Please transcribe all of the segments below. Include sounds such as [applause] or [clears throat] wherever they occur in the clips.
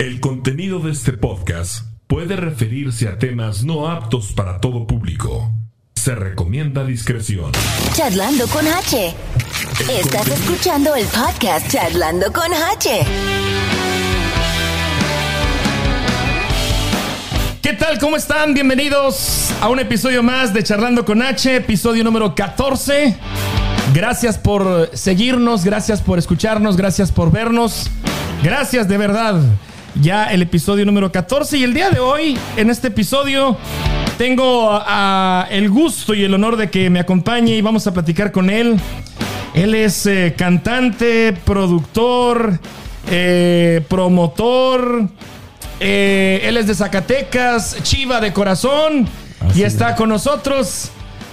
El contenido de este podcast puede referirse a temas no aptos para todo público. Se recomienda discreción. Charlando con H. Estás escuchando el podcast Charlando con H. ¿Qué tal? ¿Cómo están? Bienvenidos a un episodio más de Charlando con H, episodio número 14. Gracias por seguirnos, gracias por escucharnos, gracias por vernos. Gracias de verdad. Ya el episodio número 14 y el día de hoy, en este episodio, tengo a- a el gusto y el honor de que me acompañe y vamos a platicar con él. Él es eh, cantante, productor, eh, promotor. eh, él es de Zacatecas, Chiva de corazón. y está con nosotros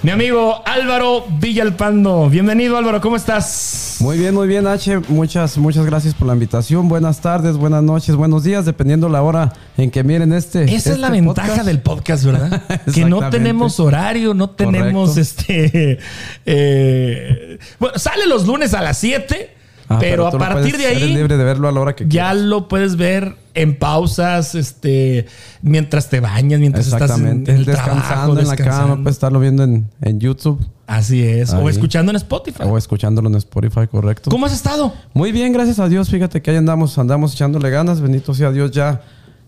mi amigo Álvaro Villalpando. Bienvenido Álvaro, ¿cómo estás? Muy bien, muy bien, H. Muchas, muchas gracias por la invitación. Buenas tardes, buenas noches, buenos días, dependiendo la hora en que miren este. Esa es este la ventaja del podcast, ¿verdad? [laughs] que no tenemos horario, no tenemos Correcto. este. [laughs] eh, bueno, sale los lunes a las 7, Ah, pero, a partir puedes- de eres ahí libre de verlo a la hora que ya quieras. lo puedes ver en pausas, este, mientras te bañas, mientras estás en, el descansando trabajo, en la cama, puedes estarlo viendo en, en YouTube Así es. O escuchando en Spotify. o escuchándolo en Spotify, correcto. ¿Cómo has estado? Muy bien, gracias a Dios. Fíjate que ahí andamos, andamos echándole ganas. Bendito sea Dios, ya,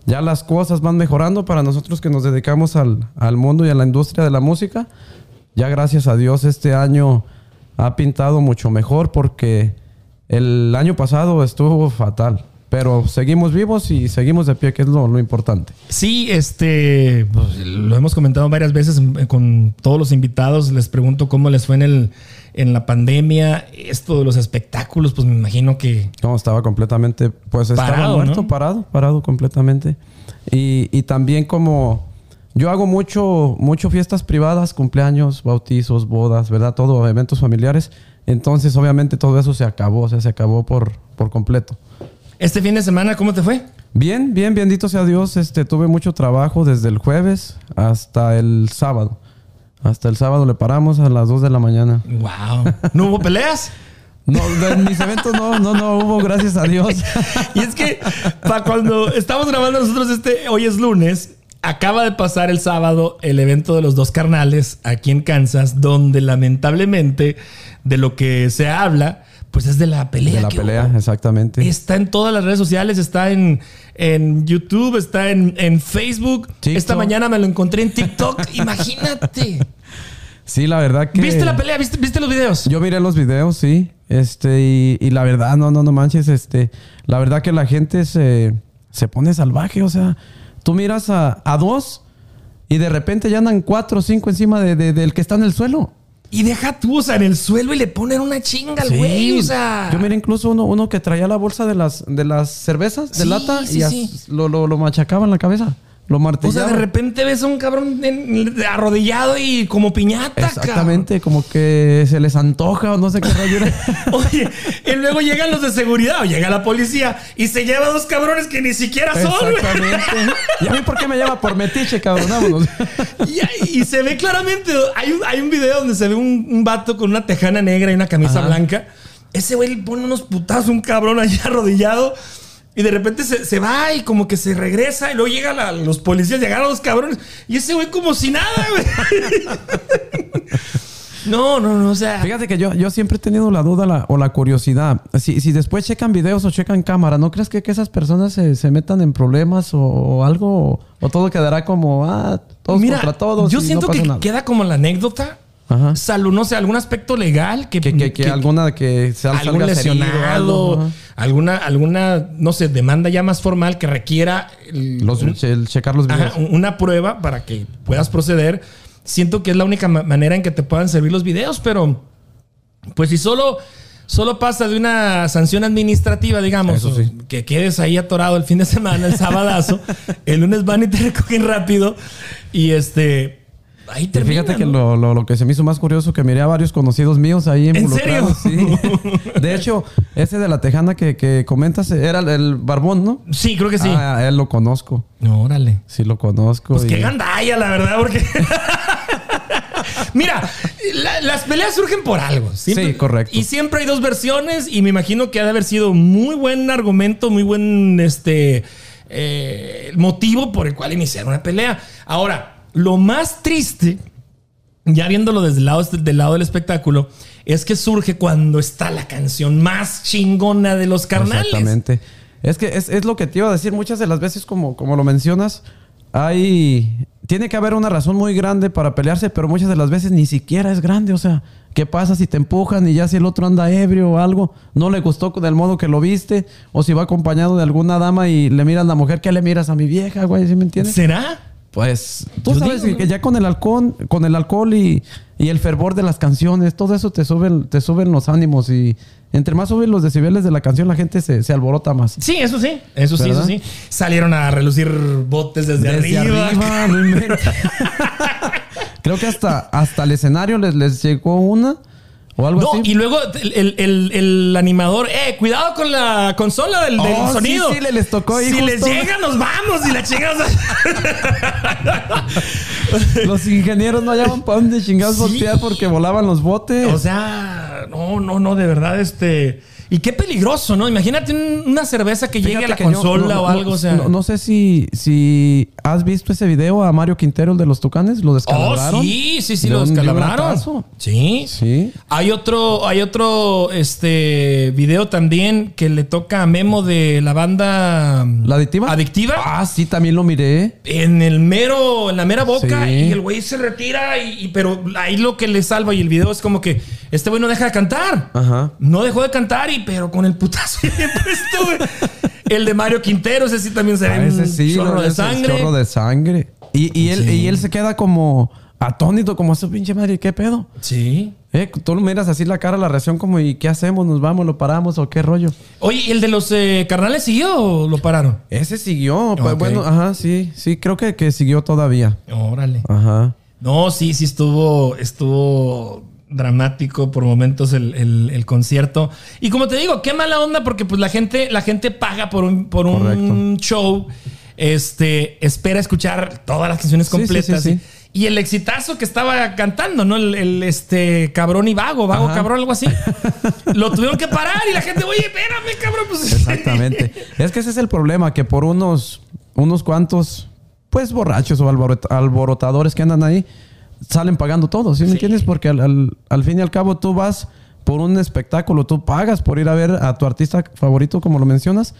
ya las cosas van mejorando para nosotros que nos dedicamos al, al mundo y a la industria de la música. Ya gracias a Dios este año ha pintado mucho mejor porque el año pasado estuvo fatal. Pero seguimos vivos y seguimos de pie, que es lo, lo importante. Sí, este, pues, lo hemos comentado varias veces eh, con todos los invitados. Les pregunto cómo les fue en el, en la pandemia. Esto de los espectáculos, pues me imagino que No, estaba completamente, pues estaba Parado, muerto, ¿no? parado, parado completamente. Y, y también como yo hago mucho, mucho fiestas privadas, cumpleaños, bautizos, bodas, ¿verdad? Todo, eventos familiares. Entonces, obviamente, todo eso se acabó, o sea, se acabó por, por completo. este fin de semana, ¿cómo te fue? Bien, bien, bendito sea Dios. Este, tuve mucho trabajo desde el jueves hasta el sábado. Hasta el sábado le paramos a las 2 de la mañana. Wow. ¿No hubo peleas? No, de mis eventos no, no, no hubo, gracias a Dios. [laughs] Y es que para cuando estamos grabando nosotros este, hoy es lunes, acaba de pasar el sábado el evento de los dos carnales aquí en Kansas, donde lamentablemente de lo que se habla, pues es de la pelea. De la que pelea, hubo. exactamente. Está en todas las redes sociales, está en, en YouTube, está en, en Facebook. TikTok. Esta mañana me lo encontré en TikTok. [laughs] Imagínate. Sí, la verdad que. ¿Viste la pelea? ¿Viste, viste los videos? Yo miré los videos, sí. Este, y, y la verdad, no, no, no manches, este. La verdad que la gente se, se pone salvaje. O sea, tú miras a, a dos y de repente ya andan cuatro o cinco encima de, de- del que está en el suelo. Y deja tú, o sea, en el suelo y le ponen una chinga al Sí. güey, o sea. Yo miré incluso uno, uno que traía la bolsa de las, de las cervezas de Sí, lata sí, y as-. Lo, lo, lo machacaba en la cabeza. Lo O sea, de repente ves a un cabrón en- arrodillado y como piñata, Exactamente, como que se les antoja o no sé qué cabrón. [laughs] Oye, y luego llegan los de seguridad o llega la policía y se lleva a dos cabrones que ni siquiera son. Exactamente. ¿Y a mí por qué me llama por metiche, cabrón? Vámonos. [laughs] Y, y se ve claramente, hay un, hay un video donde se ve un, un vato con una tejana negra y una camisa Ajá. blanca. Ese güey le pone unos putazos un cabrón allá [laughs] arrodillado. Y de repente se, se va y como que se regresa y luego llegan la- los policías, llegaron los cabrones y ese güey como si nada, güey. [laughs] No, no, no, o sea. Fíjate que yo, yo siempre he tenido la duda la- o la curiosidad. Si, si después checan videos o checan cámara, ¿no crees que, que esas personas se, se metan en problemas o, o algo? O, todo quedará como, ah, todos Mira, contra todos. yo no siento que nada? queda como la anécdota. Ajá. Salud, no sé, algún aspecto legal que, Que, que, que alguna que se algún lesionado, algo, alguna, alguna, no sé, demanda ya más formal que requiera el- Los, un- el checar los videos. ajá, una prueba para que puedas proceder. Siento que es la única ma- manera en que te puedan servir los videos, pero pues si solo, solo pasa de una sanción administrativa, digamos, sí. que quedes ahí atorado el fin de semana, el [laughs] sabadazo, el lunes van y te recogen rápido y este... Ahí termina, fíjate que lo, lo- lo que se me hizo más curioso que miré a varios conocidos míos ahí ¿En involucrados. serio? Sí. De hecho, ese de la tejana que, que comentas era el, el barbón, ¿no? Sí, creo que sí. Ah, él lo conozco. No, órale. Sí lo conozco. Pues y- qué gandalla, la verdad, porque. Mira, la- las peleas surgen por algo. Siempre- Sí, correcto. Y siempre hay dos versiones y me imagino que ha de haber sido muy buen argumento, muy buen este eh, motivo por el cual iniciaron una pelea. Ahora, lo más triste, ya viéndolo desde el lado, del lado del espectáculo, es que surge cuando está la canción más chingona de los carnales. Exactamente. Es que es, es lo que te iba a decir. Muchas de las veces, como, como lo mencionas, hay. Tiene que haber una razón muy grande para pelearse, pero muchas de las veces ni siquiera es grande. O sea, ¿qué pasa si te empujan y ya si el otro anda ebrio o algo? No le gustó del modo que lo viste, o si va acompañado de alguna dama y le miras a la mujer, ¿qué le miras a mi vieja, güey? ¿Sí me entiendes? ¿Será? Pues tú sabes digo, que ¿no? ya con el alcohol, con el alcohol y, y el fervor de las canciones, todo eso te suben, te suben los ánimos y entre más suben los decibeles de la canción, la gente se, se alborota más. Sí, eso sí, eso sí, eso sí. Salieron a relucir botes desde, Desde arriba. arriba. [laughs] Creo que hasta, hasta el escenario les, les llegó una o algo No, así. y luego el, el- el- el animador, eh, cuidado con la consola del, del Oh, sí, sonido. sí, le- les tocó ahí Si justo. les llega, nos vamos. Y la chingas. [laughs] Los ingenieros no hallaban para dónde chingados Sí. voltear porque volaban los botes. o sea, no, no, no, de verdad, este. Y qué peligroso, ¿no? Imagínate un- una cerveza que llegue a Fíjate la consola no- o no- algo, o sea. No, no sé si, si has visto ese video a Mario Quintero, el de los Tucanes, lo Oh, descalabraron. sí, sí, sí, De lo descalabraron. Sí. Sí. Hay otro, hay otro este video también que le toca a Memo de la banda ¿La adictiva? Adictiva. Ah, sí, también lo miré. En el mero, en la mera boca, Sí. y el güey se retira, y, y- pero ahí lo que le salva y el video es como que este güey no deja de cantar. Ajá. No dejó de cantar, y pero con el putazo. El de Mario Quintero, ese sí también se ve Ah, un ese sí, chorro de sangre. Chorro de sangre. Y, y él, Sí. y él se queda como atónito, como su pinche madre, ¿qué pedo? Sí. Eh, tú miras así la cara, la reacción como, ¿y qué hacemos? ¿Nos vamos? ¿Lo paramos? ¿O qué rollo? Oye, ¿y el de los eh, carnales siguió o lo pararon? Ese siguió. pues, Ok. Bueno, ajá, sí. Sí, creo que, que siguió todavía. Órale. Ajá. No, sí, sí estuvo, estuvo dramático por momentos el, el- el concierto. Y como te digo, qué mala onda porque pues la gente, la gente paga por un, por un show. Este, espera escuchar todas las canciones sí, completas. sí, sí. Y el exitazo que estaba cantando, ¿no? El, el, este cabrón y vago, vago Ajá. cabrón, algo así. [laughs] Lo tuvieron que parar y la gente, oye, espérame, cabrón. Pues, Exactamente. es que ese es el problema, que por unos, unos cuantos, pues borrachos o alborot- alborotadores que andan ahí, salen pagando todo, ¿sí me Sí. entiendes? Porque al, al- al fin y al cabo tú vas por un espectáculo, tú pagas por ir a ver a tu artista favorito, como lo mencionas,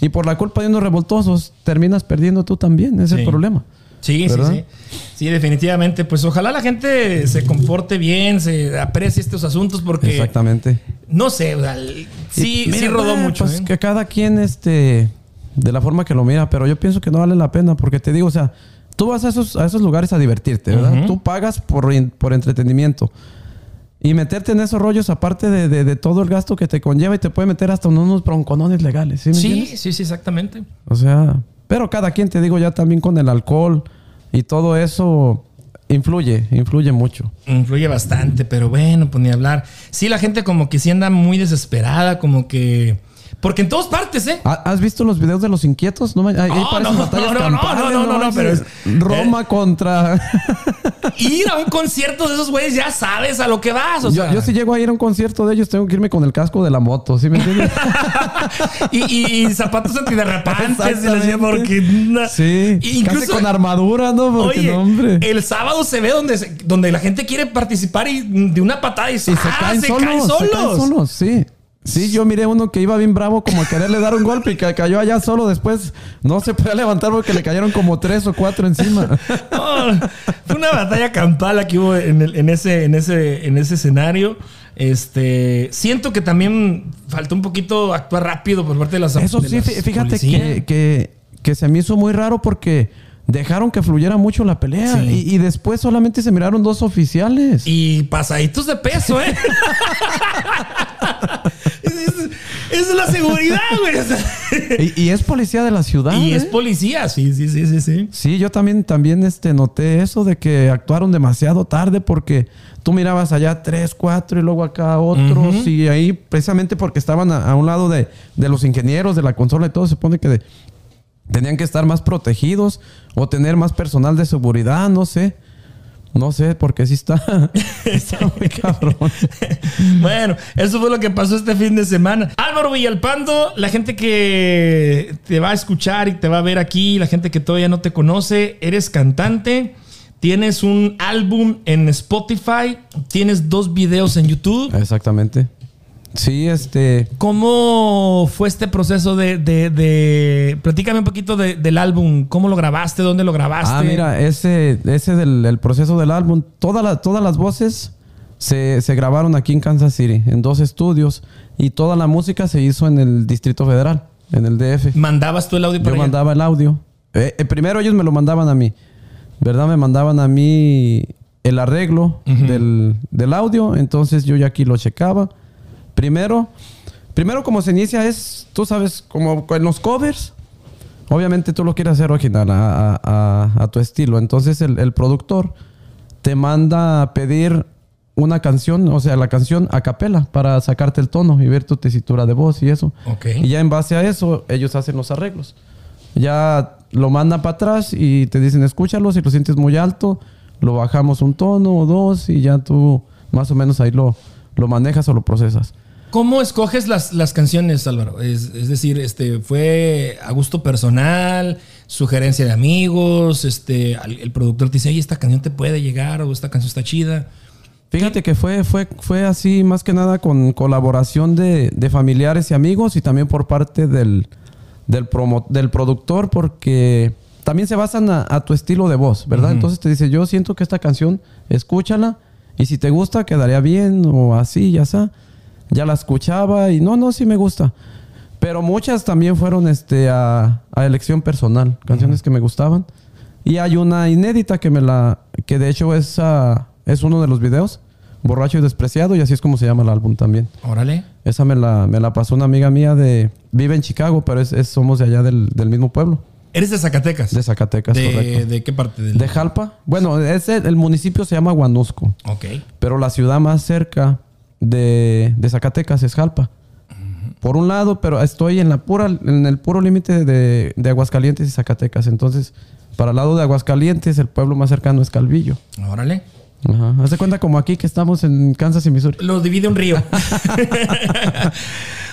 y por la culpa de unos revoltosos terminas perdiendo tú también, es Sí. el problema. Sí, ¿Verdad? sí, sí. Sí, definitivamente. Pues ojalá la gente se comporte bien, se aprecie estos asuntos porque Exactamente. no sé, o sea, el- sí, Y mira, sí rodó mucho. Pues ¿eh? que cada quien, este, de la forma que lo mira, pero yo pienso que no vale la pena, porque te digo, o sea, tú vas a esos, a esos lugares a divertirte, ¿verdad? Tú pagas por, por entretenimiento. Y meterte en esos rollos, aparte de, de- de todo el gasto que te conlleva, y te puede meter hasta unos bronconones legales, ¿sí me Sí, sí, sí, exactamente. O sea, pero cada quien, te digo, ya también con el alcohol y todo eso, influye, influye mucho. Influye bastante, pero bueno, pues ni hablar. Sí, la gente como que sí anda muy desesperada, como que... Porque en todas partes, ¿eh? ¿Ha- ¿Has visto los videos de los inquietos? No, me- ahí, ahí No, parecen no, batallas no, no, campales, no, no, no, no, pero es- Roma contra... [laughs] Ir a un concierto de esos güeyes ya sabes a lo que vas. O yo, sea, yo si llego a ir a un concierto de ellos, tengo que irme con el casco de la moto, ¿sí me entiendes? [laughs] y, y- y zapatos antiderrapantes. y porque... sí, Y casi incluso- con armadura, ¿no? Porque Oye, no, hombre. el sábado se ve donde, se- donde la gente quiere participar y de una patada y, Y se ¡ah! caen se solos, caen se caen solos. solos, sí. Sí, yo miré uno que iba bien bravo como a quererle dar un golpe y que cayó allá solo. Después no se podía levantar porque le cayeron como tres o cuatro encima. [laughs] Fue una batalla campal que hubo en, el- en ese, en, ese, en ese escenario. Este, siento que también faltó un poquito actuar rápido por parte de las Eso de sí, las fíjate que, que, que se me hizo muy raro porque dejaron que fluyera mucho la pelea Sí. y, y después solamente se miraron dos oficiales. Y pasaditos de peso, ¿eh? es, [laughs] es- es la seguridad, güey. Y, y es policía de la ciudad. y es ¿eh? policía, sí, sí, sí, sí, sí. Sí, yo también, también este, noté eso de que actuaron demasiado tarde porque tú mirabas allá tres, cuatro y luego acá otros Ujú. y ahí precisamente porque estaban a, a un lado de, de los ingenieros de la consola y todo, se supone que de- tenían que estar más protegidos o tener más personal de seguridad, no sé. No sé, porque sí está, [laughs] está muy [laughs] cabrón. bueno, eso fue lo que pasó este fin de semana. Álvaro Villalpando, la gente que te va a escuchar y te va a ver aquí, la gente que todavía no te conoce, eres cantante, tienes un álbum en Spotify, tienes dos videos en YouTube. Exactamente. Sí, este. ¿Cómo fue este proceso de. de, de- platícame un poquito de- del álbum. ¿Cómo lo grabaste? ¿Dónde lo grabaste? Ah, mira, ese, ese del el proceso del álbum, todas las todas las voces se, se grabaron aquí en Kansas City, en dos estudios, y toda la música se hizo en el Distrito Federal, en el DF. ¿Mandabas tú el audio para Yo allá? mandaba el audio. Eh, eh, primero ellos me lo mandaban a mí, ¿verdad? Me mandaban a mí el arreglo del, del audio, entonces yo ya aquí lo checaba. Primero, primero como se inicia es, tú sabes, como en los covers, obviamente tú lo quieres hacer original a, a- a- a tu estilo. Entonces el, el productor te manda a pedir una canción, o sea, la canción a capela para sacarte el tono y ver tu tesitura de voz y eso. Y ya en base a eso, ellos hacen los arreglos. Ya lo mandan para atrás y te dicen, escúchalo, si lo sientes muy alto, lo bajamos un tono o dos y ya tú más o menos ahí lo, lo manejas o lo procesas. ¿Cómo escoges las, las canciones, Álvaro? Es, es decir, este, ¿fue a gusto personal, sugerencia de amigos? Este, el productor te dice, oye, esta canción te puede llegar o esta canción está chida. Fíjate que fue, fue, fue así más que nada con colaboración de, de familiares y amigos y también por parte del, del, promo- del productor porque también se basan a, a tu estilo de voz, ¿verdad? Entonces te dice, yo siento que esta canción, escúchala y si te gusta quedaría bien o así, ya está. Ya la escuchaba y no, no, sí me gusta. Pero muchas también fueron este, a, a elección personal, canciones que me gustaban. Y hay una inédita que me la. que de hecho es, ah, es uno de los videos, Borracho y Despreciado, y así es como se llama el álbum también. Órale. Esa me la, me la pasó una amiga mía de. vive en Chicago, pero es, es- somos de allá del, del mismo pueblo, ¿Eres de Zacatecas? de Zacatecas, ¿De, correcto. de qué parte del...? De Jalpa. Bueno, es el, el municipio se llama Guanusco, Ok. pero la ciudad más cerca de, de Zacatecas es Jalpa. Por un lado, pero estoy en la pura, en el puro límite de, de Aguascalientes y Zacatecas. Entonces, para el lado de Aguascalientes, el pueblo más cercano es Calvillo. Órale. Ajá. Haz de cuenta como aquí que estamos en Kansas y Missouri. Lo divide un río. [laughs]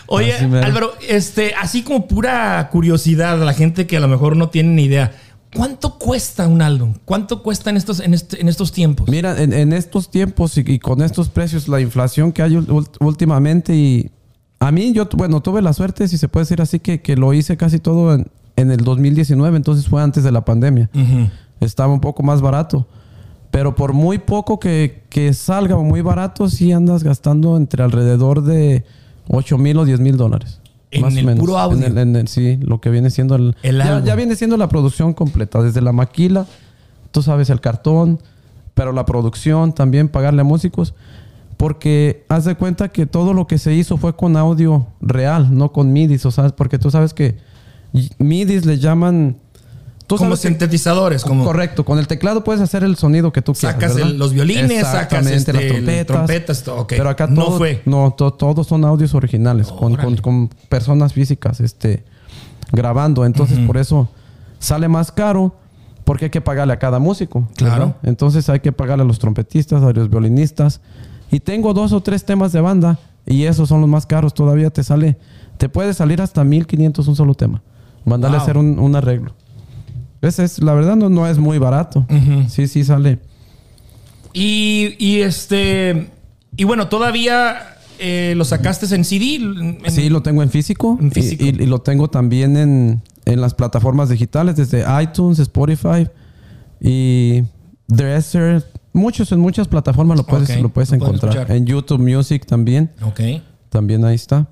Oye. Álvaro, este, así como pura curiosidad la gente que a lo mejor no tiene ni idea. ¿Cuánto cuesta un álbum? ¿Cuánto cuesta en estos, en este- en estos tiempos? Mira, en, en estos tiempos y, y con estos precios, la inflación que hay últimamente y a mí, yo, bueno, tuve la suerte, si se puede decir así, que, que lo hice casi todo en, en el 2019, entonces fue antes de la pandemia. Estaba un poco más barato. Pero por muy poco que, que salga o muy barato, sí andas gastando entre alrededor de 8 mil o 10 mil dólares. En más el menos. puro audio. En el- en el- sí, lo que viene siendo el... El ya, ya viene siendo la producción completa, desde la maquila, tú sabes, el cartón, pero la producción también, pagarle a músicos. Porque haz de cuenta que todo lo que se hizo fue con audio real, no con midis, o sea, porque tú sabes que midis le llaman... Tú Como sintetizadores, como Correcto, con el teclado puedes hacer el sonido que tú quieras. sacas los violines, sacas este, las trompetas. trompetas, to- ok. Pero acá No todo- fue. No, to- todos son audios originales, con, con- Órale. con personas físicas este, grabando. Entonces, por eso sale más caro, porque hay que pagarle a cada músico. Claro. ¿verdad? Entonces hay que pagarle a los trompetistas, a los violinistas. Y tengo dos o tres temas de banda, y esos son los más caros. Todavía te sale, te puede salir hasta 1500 un solo tema. Mandarle Wow. a hacer un, un arreglo. Es, la verdad no, no es muy barato. Sí, sí sale. Y, y este. Y bueno, todavía eh, lo sacaste en CD. en- Sí, lo tengo en físico. En y- físico. Y, y lo tengo también en, en las plataformas digitales, desde iTunes, Spotify y Dresser. Muchos, en muchas plataformas lo puedes, lo puedes lo encontrar. En YouTube Music también. Ok. También ahí está.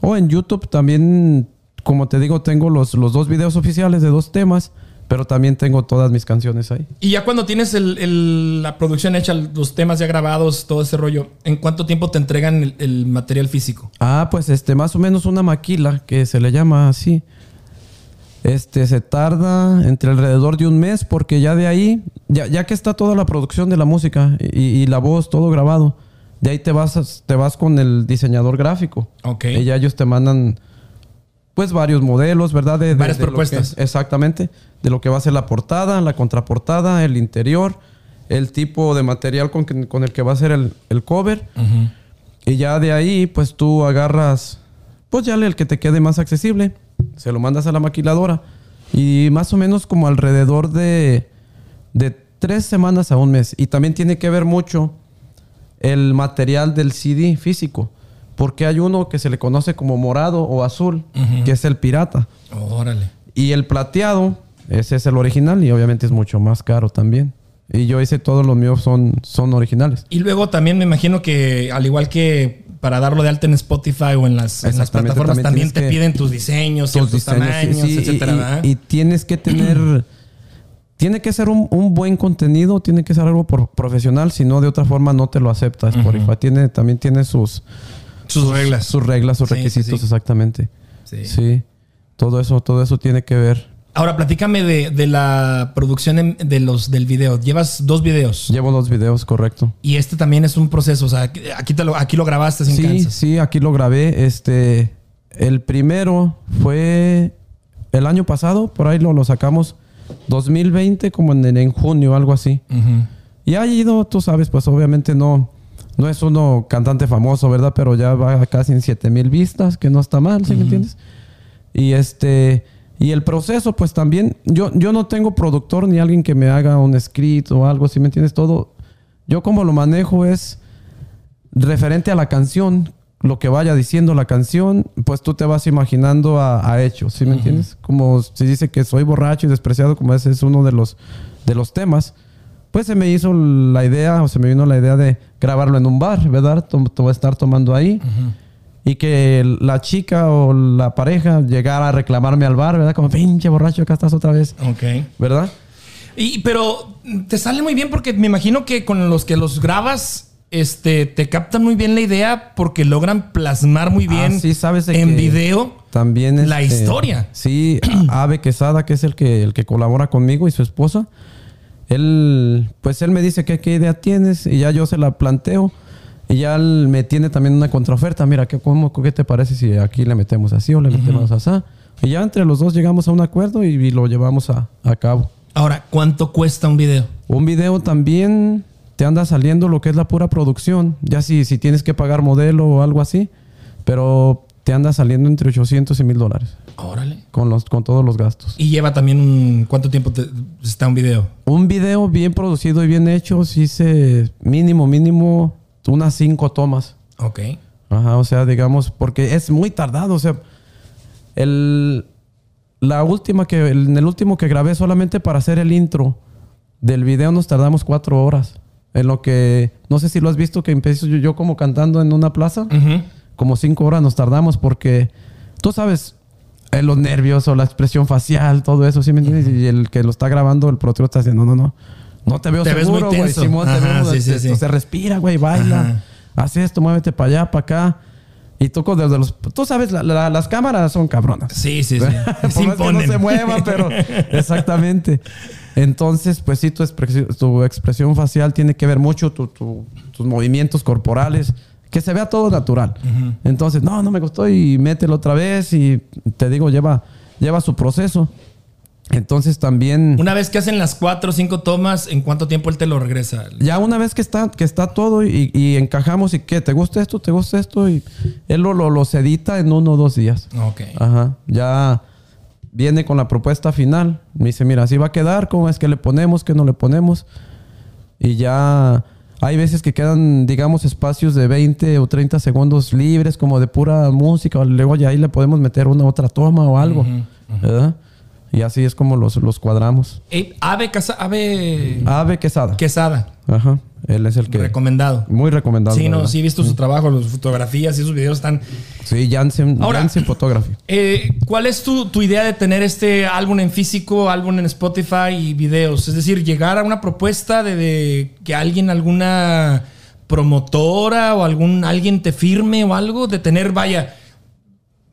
O en YouTube también, como te digo, tengo los, los dos videos oficiales de dos temas, pero también tengo todas mis canciones ahí. Y ya cuando tienes el- el- la producción hecha, los temas ya grabados, todo ese rollo, ¿en cuánto tiempo te entregan el, el material físico? Ah, pues este, más o menos una maquila, que se le llama así. Este, se tarda entre alrededor de un mes, porque ya de ahí, ya, ya que está toda la producción de la música y, y la voz, todo grabado, de ahí te vas, te vas con el diseñador gráfico. Ok. Y ya ellos te mandan, pues, varios modelos, ¿verdad? De, de- Varias de lo que- propuestas. exactamente. De lo que va a ser la portada, la contraportada, el interior, el tipo de material con, que- con el que va a ser el, el cover. Y ya de ahí, pues tú agarras, pues ya el que te quede más accesible. Se lo mandas a la maquiladora. Y más o menos como alrededor de, de tres semanas a un mes. Y también tiene que ver mucho el material del CD físico. Porque hay uno que se le conoce como morado o azul, que es el pirata. Órale. Y el plateado, ese es el original y obviamente es mucho más caro también. Y yo hice todos los míos son, son originales. Y luego también me imagino que, al igual que para darlo de alta en Spotify o en las, en las Exactamente, plataformas, también también, te piden tus diseños, Tus diseños, tamaños, sí, y- etcétera. y, y tienes que tener... Tiene que ser un, un buen contenido, tiene que ser algo por- profesional, si no de otra forma no te lo acepta Spotify. tiene, también tiene sus, sus reglas. sus reglas, sus Sí, requisitos, sí. exactamente. Sí. Sí. Todo eso, todo eso tiene que ver. Ahora, platícame de, de la producción en- de los, del video. Llevas dos videos. Llevo los videos, correcto. Y este también es un proceso. O sea, aquí, te lo, aquí lo grabaste sin Sí, Kansas. sí, aquí lo grabé. Este, el primero fue el año pasado, por ahí lo, lo sacamos 2020, como en, en junio, algo así. Y ha ido, tú sabes, pues obviamente no, no es uno cantante famoso, ¿verdad? Pero ya va casi en 7 mil vistas, que no está mal, ¿sí me entiendes? Y este, y el proceso, pues también, yo, yo no tengo productor ni alguien que me haga un escrito o algo, ¿sí me entiendes? Todo, yo como lo manejo es referente a la canción, lo que vaya diciendo la canción, pues tú te vas imaginando a, a hechos, ¿sí me entiendes? Como si dice que soy borracho y despreciado, como ese es uno de los, de los temas, pues se me hizo la idea, o se me vino la idea de grabarlo en un bar, ¿verdad? Tom- to- estar tomando ahí. Y que la chica o la pareja llegara a reclamarme al bar, ¿verdad? Como, pinche borracho, acá estás otra vez, Ok. ¿verdad? Y, pero te sale muy bien porque me imagino que con los que los grabas, este, te captan muy bien la idea porque logran plasmar muy bien Ah, sí, sabes en video. También La este, historia. Sí, [clears throat] Ave Quesada, que es el que, el que colabora conmigo y su esposa. Él, pues él me dice que qué idea tienes y ya yo se la planteo. Y ya él me tiene también una contraoferta. Mira, ¿qué, cómo, ¿qué te parece si aquí le metemos así o le metemos así? Y ya entre los dos llegamos a un acuerdo y, y lo llevamos a, a cabo. Ahora, ¿cuánto cuesta un video? Un video también te anda saliendo lo que es la pura producción. Ya si, si tienes que pagar modelo o algo así. Pero te anda saliendo entre 800 y 1000 dólares. Órale. Con, los, con todos los gastos. Y lleva también un... ¿Cuánto tiempo te- está un video? Un video bien producido y bien hecho, sí se mínimo, mínimo unas cinco tomas. Ok. Ajá, o sea, digamos, porque es muy tardado. O sea, el, la última que, el- en el último que grabé solamente para hacer el intro del video nos tardamos cuatro horas. En lo que, no sé si lo has visto, que empecé yo, yo como cantando en una plaza. Ujú. Como cinco horas nos tardamos porque, tú sabes, eh, los nervios o la expresión facial, todo eso, ¿sí me entiendes? Y el que lo está grabando, el productor está diciendo, no, no, no. No te veo Te seguro, güey. Simón, te veo, sí, sí, este, sí. Respira, güey, baila. Ajá. Haz esto, muévete para allá, para acá. Y toco desde los... Tú sabes, la- la- las cámaras son cabronas. Sí, sí, sí. [laughs] Por Se más que no se muevan, pero... [laughs] Exactamente. Entonces, pues sí, tu expresión, tu expresión facial tiene que ver mucho, tu- tu- tus movimientos corporales, que se vea todo natural. Entonces, no, no me gustó y mételo otra vez y te digo, lleva, lleva su proceso. Entonces también... Una vez que hacen las cuatro o cinco tomas, ¿en cuánto tiempo él te lo regresa? Ya una vez que está, que está todo y, y encajamos y que te gusta esto, te gusta esto y él lo, lo, los edita en uno o dos días. Ok. Ajá. Ya viene con la propuesta final. Me dice, mira, así va a quedar, ¿cómo es que le ponemos, qué no le ponemos? Y ya hay veces que quedan, digamos, espacios de 20 o 30 segundos libres, como de pura música. o Luego ya ahí le podemos meter una otra toma o algo. ¿verdad? Y así es como los, los cuadramos. Eh, Ave, Casa, Ave Ave Quesada. Quesada. Ajá. Él es el que... Recomendado. Muy recomendado. Sí, no, sí he visto su trabajo, las fotografías y sus videos están. Sí, Janssen, Ahora- Janssen Photography. Eh, ¿Cuál es tu, tu idea de tener este álbum en físico, álbum en Spotify y videos? Es decir, llegar a una propuesta de, de que alguien, alguna promotora o algún alguien te firme o algo, de tener, vaya,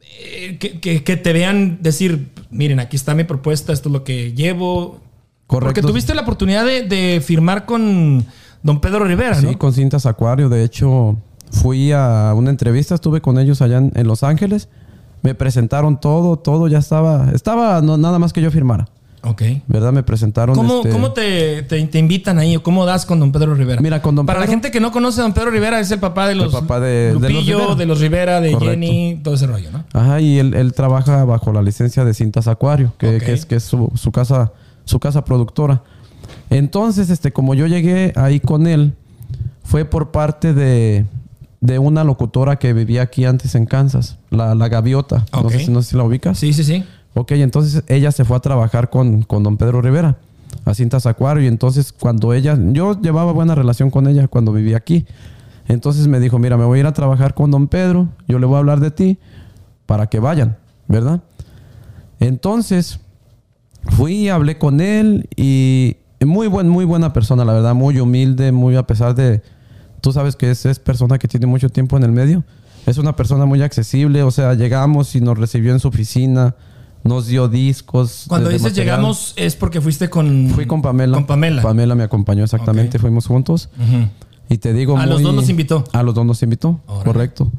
eh, que, que- que te vean decir, miren, aquí está mi propuesta, esto es lo que llevo. Porque Correcto. tuviste la oportunidad de, de firmar con don Pedro Rivera, Sí, ¿no? con Cintas Acuario. De hecho, fui a una entrevista, estuve con ellos allá en, en Los Ángeles. Me presentaron todo, todo ya estaba. Estaba no, nada más que yo firmara. Ok. ¿verdad? Me presentaron. ¿Cómo, este, cómo te, te- te invitan ahí o cómo das con don Pedro Rivera? Mira, con don Para la gente que no conoce a don Pedro Rivera, es el papá de los papá de- de los Lupillo, Rivera. de los Rivera, de Correcto. Jenny, todo ese rollo, ¿no? Ajá, y él, él trabaja bajo la licencia de Cintas Acuario, que es, que es su, su casa, su casa productora. Entonces, este, como yo llegué ahí con él, fue por parte de, de una locutora que vivía aquí antes en Kansas, la, la Gaviota. No, Ok. sé, si- no sé si la ubicas. Sí, sí, sí. Ok, entonces ella se fue a trabajar con, con don Pedro Rivera a Cintas Acuario. Y entonces cuando ella, yo llevaba buena relación con ella cuando vivía aquí. Entonces me dijo, mira, me voy a ir a trabajar con don Pedro, yo le voy a hablar de ti para que vayan, ¿verdad? Entonces fui, hablé con él y muy buen, muy buena persona, la verdad, muy humilde, muy a pesar de, tú sabes que es, es persona que tiene mucho tiempo en el medio. Es una persona muy accesible, o sea, llegamos y nos recibió en su oficina, nos dio discos. Cuando de- de dices material. llegamos es porque fuiste con... Fui con Pamela. Con Pamela. Pamela me acompañó exactamente, fuimos juntos. Y te digo. A los dos nos invitó. A los dos nos invitó, correcto.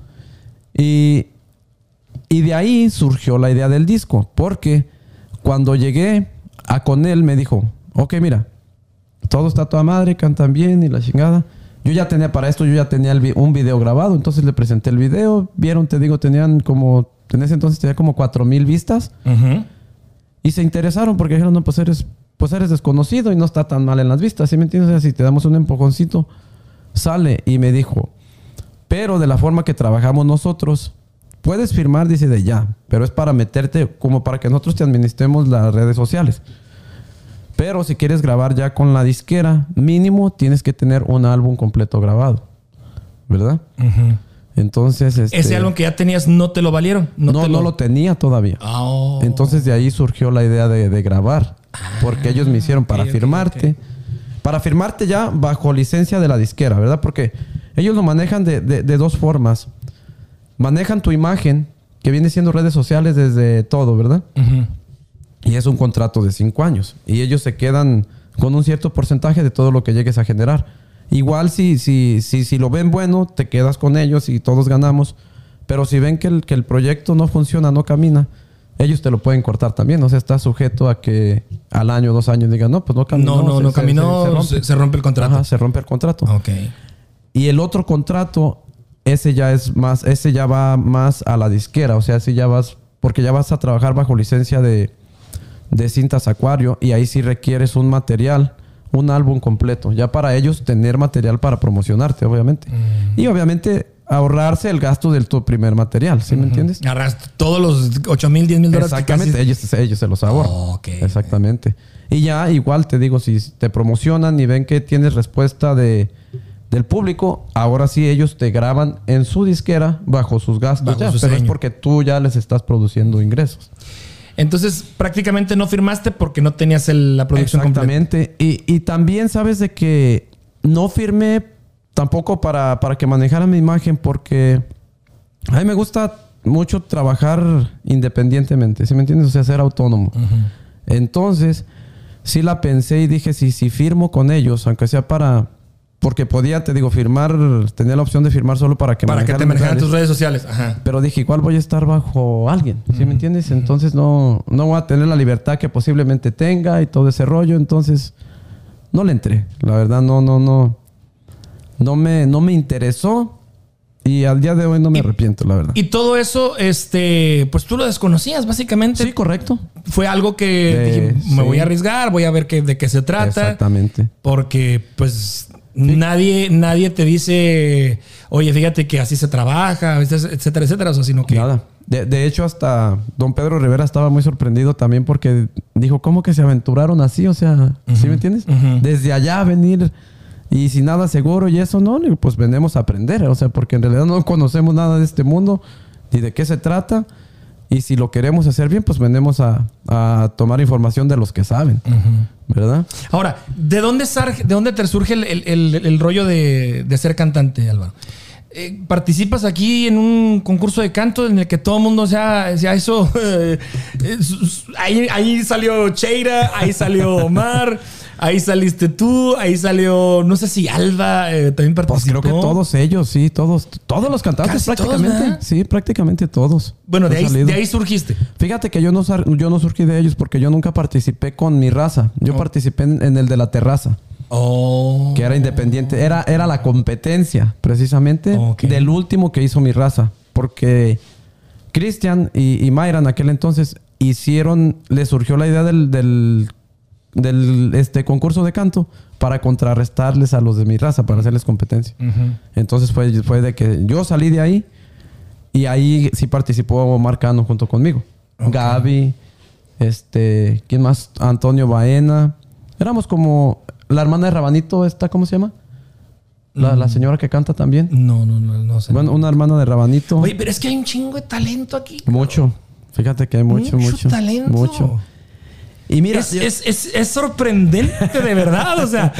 Y, y de ahí surgió la idea del disco, porque cuando llegué a con él me dijo: Ok, mira, todo está a toda madre, cantan bien y la chingada. Yo ya tenía para esto, yo ya tenía el vi- un video grabado, entonces le presenté el video. Vieron, te digo, tenían como, en ese entonces tenía como cuatro mil vistas. Y se interesaron porque dijeron, no, pues eres, pues eres desconocido y no está tan mal en las vistas. ¿Sí me entiendes? O sea, si te damos un empujoncito, sale. Y me dijo, pero de la forma que trabajamos nosotros, puedes firmar, dice de ya, pero es para meterte, como para que nosotros te administremos las redes sociales. Pero si quieres grabar ya con la disquera, mínimo tienes que tener un álbum completo grabado. ¿Verdad? Entonces, este, Ese álbum que ya tenías no te lo valieron. no, no lo tenía todavía. Ah, oh. Entonces de ahí surgió la idea de, de grabar. Porque ellos me hicieron para firmarte. Para firmarte ya bajo licencia de la disquera, ¿verdad? Porque ellos lo manejan de, de- de dos formas. Manejan tu imagen, que viene siendo redes sociales desde todo, ¿verdad? Ujú. Y es un contrato de cinco años. Y ellos se quedan con un cierto porcentaje de todo lo que llegues a generar. Igual si, si, si, si lo ven bueno, te quedas con ellos y todos ganamos. Pero si ven que el, que el proyecto no funciona, no camina, ellos te lo pueden cortar también. O sea, está sujeto a que al año, dos años digan, no, pues no caminó. No, no, se- no caminó, se- se se, rompe. se rompe el contrato. Ajá, se rompe el contrato. Ok. Y el otro contrato, ese ya es más, ese ya va más a la disquera. O sea, ese ya vas, porque ya vas a trabajar bajo licencia de, de cintas acuario y ahí sí requieres un material, un álbum completo. Ya para ellos tener material para promocionarte, obviamente. Mm. Y obviamente ahorrarse el gasto del tu primer material, ¿sí me entiendes? Agarras todos los 8 mil, 10 mil dólares. Exactamente, casi- ellos, ellos se los ahorran. Ok. Exactamente. Y ya igual te digo, si te promocionan y ven que tienes respuesta de, del público, ahora sí ellos te graban en su disquera bajo sus gastos. Bajo ya, su pero es porque tú ya les estás produciendo ingresos. Entonces, prácticamente no firmaste porque no tenías el- la producción completa. Exactamente. Y, y también sabes de que no firmé tampoco para, para que manejara mi imagen porque a mí me gusta mucho trabajar independientemente, ¿sí me entiendes? O sea, ser autónomo. Entonces, sí la pensé y dije, si, si firmo con ellos, aunque sea para... Porque podía, te digo, firmar, tenía la opción de firmar solo para que Para que te manejaran tus redes. sociales. Ajá. Pero dije, igual voy a estar bajo alguien, ¿sí me entiendes? Entonces no, no voy a tener la libertad que posiblemente tenga y todo ese rollo. Entonces, no le entré. La verdad, no, no, no. No me, no me interesó. Y al día de hoy no me Y- arrepiento, la verdad. Y todo eso, este, pues tú lo desconocías, básicamente. sí, correcto. Fue algo que De- dije, me sí. voy a arriesgar, voy a ver qué, de qué se trata. Exactamente. Porque, pues, nadie, nadie te dice, oye, fíjate que así se trabaja, etcétera, etcétera. O sea, sino que. Nada. De, de hecho, hasta don Pedro Rivera estaba muy sorprendido también porque dijo, ¿cómo que se aventuraron así? O sea, ¿sí me entiendes? Desde allá venir y sin nada seguro y eso, no, pues venimos a aprender. O sea, porque en realidad no conocemos nada de este mundo ni de qué se trata. Y si lo queremos hacer bien, pues venimos a, a tomar información de los que saben, ¿verdad? Ahora, ¿de dónde, sarge- de dónde te surge el, el- el- el rollo de, de ser cantante, Álvaro? Eh, participas aquí en un concurso de canto en el que todo el mundo ya, ya eso. [laughs] eh, eh, ahí, ahí salió Cheira, ahí salió Omar, Ahí saliste tú, ahí salió, no sé si Alba eh, también Pues participó. creo que todos ellos, sí, todos, todos los cantantes Casi todos, prácticamente. ¿verdad? sí, prácticamente todos. Bueno, de ahí, de ahí surgiste. Fíjate que yo no, yo no surgí de ellos porque yo nunca participé con mi raza. Yo participé en, en el de la terraza, Oh. que era independiente. Era, era la competencia, precisamente, del último que hizo mi raza. Porque Cristian y, y Mayra en aquel entonces hicieron, les surgió la idea del, del, del, este, concurso de canto para contrarrestarles a los de mi raza, para hacerles competencia. Entonces fue, fue de que yo salí de ahí y ahí sí participó Marcano junto conmigo. Gaby, este, ¿quién más? Antonio Baena. Éramos como la hermana de Rabanito, esta, ¿cómo se llama? La, la señora que canta también. No, no, no, no sé. Bueno, una hermana de Rabanito. Oye, pero es que hay un chingo de talento aquí. Mucho. Fíjate que hay mucho, Mucho mucho. talento. Mucho. Y mira, es, yo- es, es- es sorprendente, de verdad. O sea,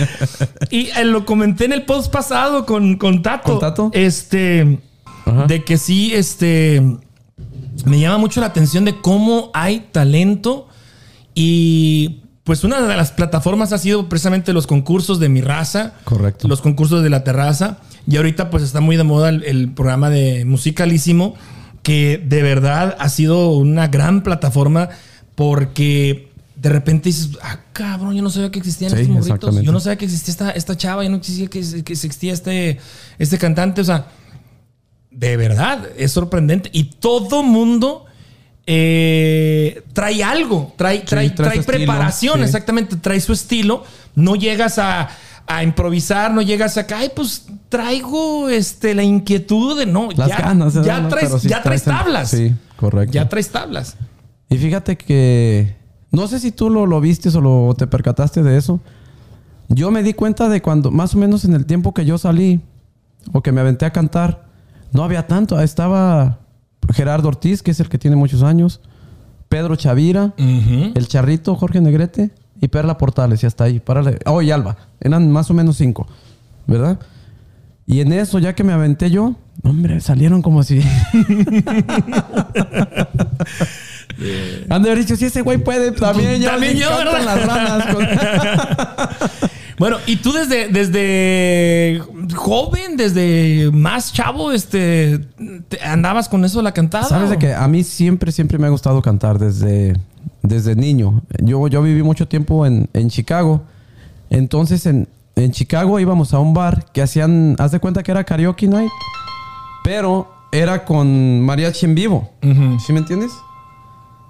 y eh, lo comenté en el post pasado con, con Tato. ¿Con Tato? Este, Ajá. de que sí, este, me llama mucho la atención de cómo hay talento y pues una de las plataformas ha sido precisamente los concursos de mi raza. Correcto. Los concursos de la terraza. Y ahorita pues está muy de moda el, el programa de Musicalísimo, que de verdad ha sido una gran plataforma porque de repente dices, ah, cabrón, yo no sabía que existían Sí, estos morritos. Yo no sabía que existía esta, esta chava, yo no existía que, que existía este, este cantante. O sea, de verdad, es sorprendente. Y todo mundo eh, trae algo, trae, trae, trae trae su estilo, preparación, sí. exactamente, trae su estilo. No llegas a, a improvisar, no llegas acá, ay, pues traigo este, la inquietud de no, las ya, ganas. ya No, traes, ya traes tablas. Sí, correcto. Ya traes tablas. Y fíjate que no sé si tú lo, lo viste o lo, te percataste de eso. Yo me di cuenta de cuando, más o menos en el tiempo que yo salí o que me aventé a cantar, no había tanto. Estaba Gerardo Ortiz, que es el que tiene muchos años, Pedro Chavira, el Charrito, Jorge Negrete y Perla Portales, y hasta ahí. Párale. Oh, y Alba. Eran más o menos cinco, ¿verdad? Y en eso, ya que me aventé yo, hombre, salieron como si. [laughs] [laughs] Han de haber dicho, si ese güey puede, también yo, las ranas. con- [laughs] Bueno, y tú desde, desde joven, desde más chavo, este, te- andabas con eso de la cantada. Sabes de que a mí siempre, siempre me ha gustado cantar desde, desde niño. Yo, yo viví mucho tiempo en, en Chicago. Entonces, en, en Chicago íbamos a un bar que hacían, haz de cuenta que era karaoke night, pero era con mariachi en vivo. ¿Sí me entiendes?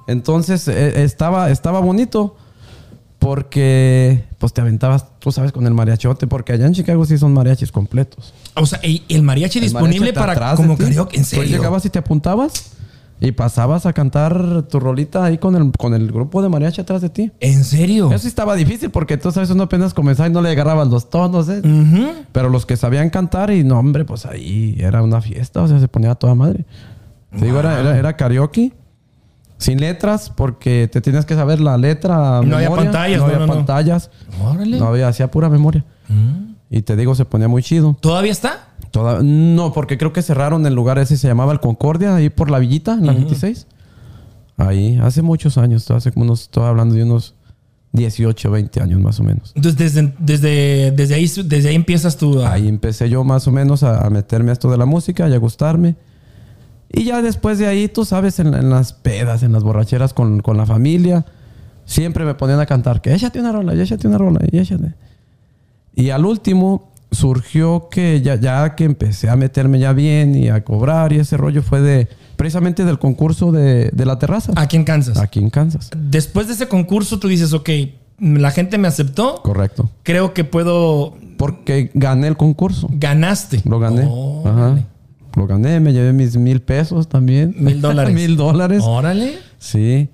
Entonces, eh, estaba, estaba bonito porque, pues te aventabas, tú sabes, con el mariachote, porque allá en Chicago sí son mariachis completos. O sea, y el mariachi El disponible mariachi para como karaoke. En Tú serio. llegabas y te apuntabas y pasabas a cantar tu rolita ahí con el, con el grupo de mariachi atrás de ti. En serio. Eso sí estaba difícil porque tú sabes, uno apenas comenzaba y no le agarrabas los tonos, ¿eh? Pero los que sabían cantar y no, hombre, pues ahí era una fiesta, o sea, se ponía a toda madre. Te digo, era, era, era karaoke. Sin letras, porque te tienes que saber la letra. No había pantallas, No no, había no, pantallas. Órale. No había, hacía pura memoria. Y te digo, se ponía muy chido. ¿Todavía está? Toda- no, porque creo que cerraron el lugar ese, se llamaba el Concordia, ahí por la villita, en la 26. Ahí, hace muchos años, hace como unos, estoy hablando de unos 18, 20 años más o menos. Entonces, desde, desde, desde, ahí, desde ahí empiezas tú a... Ahí empecé yo más o menos a, a meterme a esto de la música y a gustarme. Y ya después de ahí, tú sabes, en, en las pedas, en las borracheras con, con la familia, siempre me ponían a cantar que échate una rola, échate una rola, y échate. Y al último surgió que ya, ya que empecé a meterme ya bien y a cobrar y ese rollo fue de precisamente del concurso de, de la terraza Aquí en Kansas. aquí en Kansas. Después de ese concurso, tú dices, ok, la gente me aceptó. Correcto. Creo que puedo... Porque gané el concurso. Ganaste. Lo gané. Oh, Ajá. Lo gané, me llevé mis mil pesos también. Mil [laughs] dólares. mil dólares. Órale. Sí,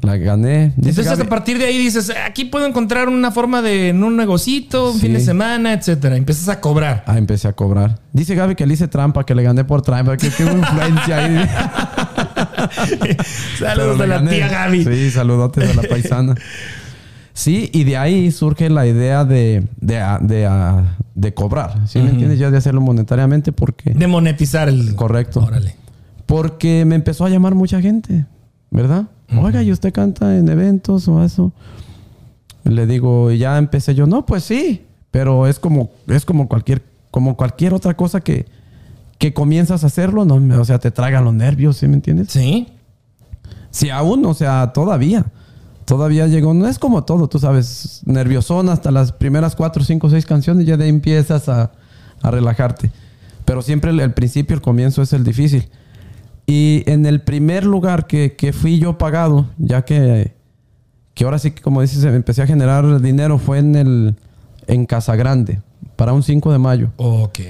la gané. Dice Entonces, Gaby- a partir de ahí dices, aquí puedo encontrar una forma de en un negocito, un Sí. fin de semana, etcétera. Empiezas a cobrar. Ah, empecé a cobrar. Dice Gaby que le hice trampa, que le gané por trampa, que qué influencia ahí. [laughs] Saludos de la gané. tía Gaby. Sí, saludotes de la paisana. [laughs] Sí, y de ahí surge la idea de, de, de, de cobrar. ¿Sí me entiendes? Ya de hacerlo monetariamente porque... De monetizar el. Correcto. Órale. Porque me empezó a llamar mucha gente, ¿verdad? Oiga, ¿y usted canta en eventos o eso? Le digo, y ya empecé yo, no, pues sí, pero es como, es como cualquier, como cualquier otra cosa que, que comienzas a hacerlo, no, o sea, te tragan los nervios, ¿sí me entiendes? Sí. Sí, aún, o sea, todavía. Todavía llegó, no es como todo, tú sabes, nerviosón hasta las primeras cuatro, cinco, seis canciones, ya de ahí empiezas a, a relajarte. Pero siempre el, el principio, el comienzo es el difícil. Y en el primer lugar que, que fui yo pagado, ya que, que ahora sí que como dices, empecé a generar dinero, fue en el en Casa Grande, para un 5 de mayo. Ok.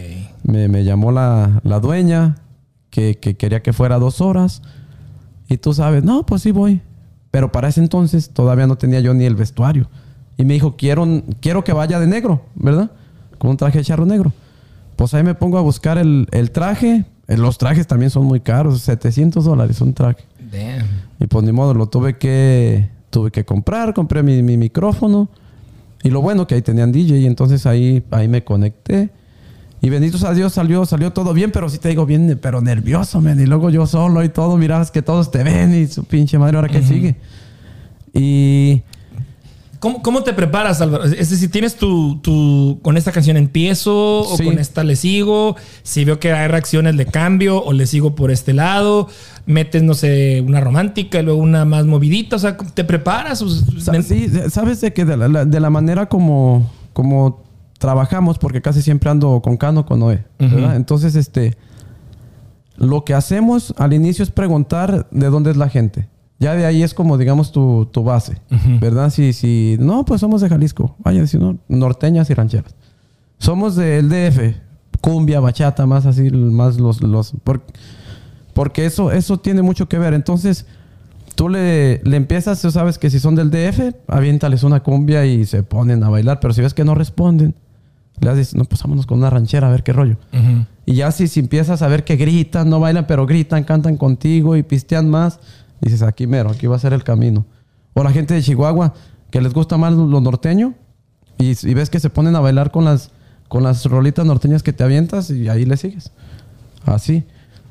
Me, me llamó la, la dueña, que, que quería que fuera dos horas. Y tú sabes, no, pues sí voy. Pero para ese entonces todavía no tenía yo ni el vestuario. Y me dijo, quiero, quiero que vaya de negro, ¿verdad? Con un traje de charro negro. Pues ahí me pongo a buscar el, el traje. Eh, Los trajes también son muy caros, 700 dólares un traje. Damn. Y pues ni modo, lo tuve que, tuve que comprar, compré mi, mi micrófono. Y lo bueno que ahí tenían DJ, y entonces ahí, ahí me conecté. Y bendito sea Dios, salió, salió todo bien, pero sí te digo bien, pero nervioso, man. Y luego yo solo y todo, mirabas que todos te ven y su pinche madre, ahora qué sigue. Y ¿Cómo, cómo te preparas, Álvaro? Es decir, ¿tienes tu, tu- con esta canción empiezo o Sí. con esta le sigo? Si veo que hay reacciones, le cambio o le sigo por este lado. Metes, no sé, una romántica y luego una más movidita. O sea, ¿te preparas? Sí, sabes de que de la, la- de la manera como, como trabajamos, porque casi siempre ando con Cano, con Noé. Ujú. Entonces, este, lo que hacemos al inicio es preguntar de dónde es la gente. Ya de ahí es como, digamos, tu, tu base, ¿verdad? Si, si, no, pues somos de Jalisco. Vaya, si no, norteñas y rancheras. Somos del DF, cumbia, bachata, más así, más los, los, por- porque eso, eso tiene mucho que ver. Entonces, tú le, le empiezas, tú sabes que si son del DF, aviéntales una cumbia y se ponen a bailar. Pero si ves que no responden, le haces, no, pues vámonos con una ranchera a ver qué rollo. Y ya si, si empiezas a ver que gritan, no bailan, pero gritan, cantan contigo y pistean más, dices, aquí mero, aquí va a ser el camino. O la gente de Chihuahua, que les gusta más lo norteño, y, y ves que se ponen a bailar con las, con las rolitas norteñas que te avientas y ahí le sigues. Así.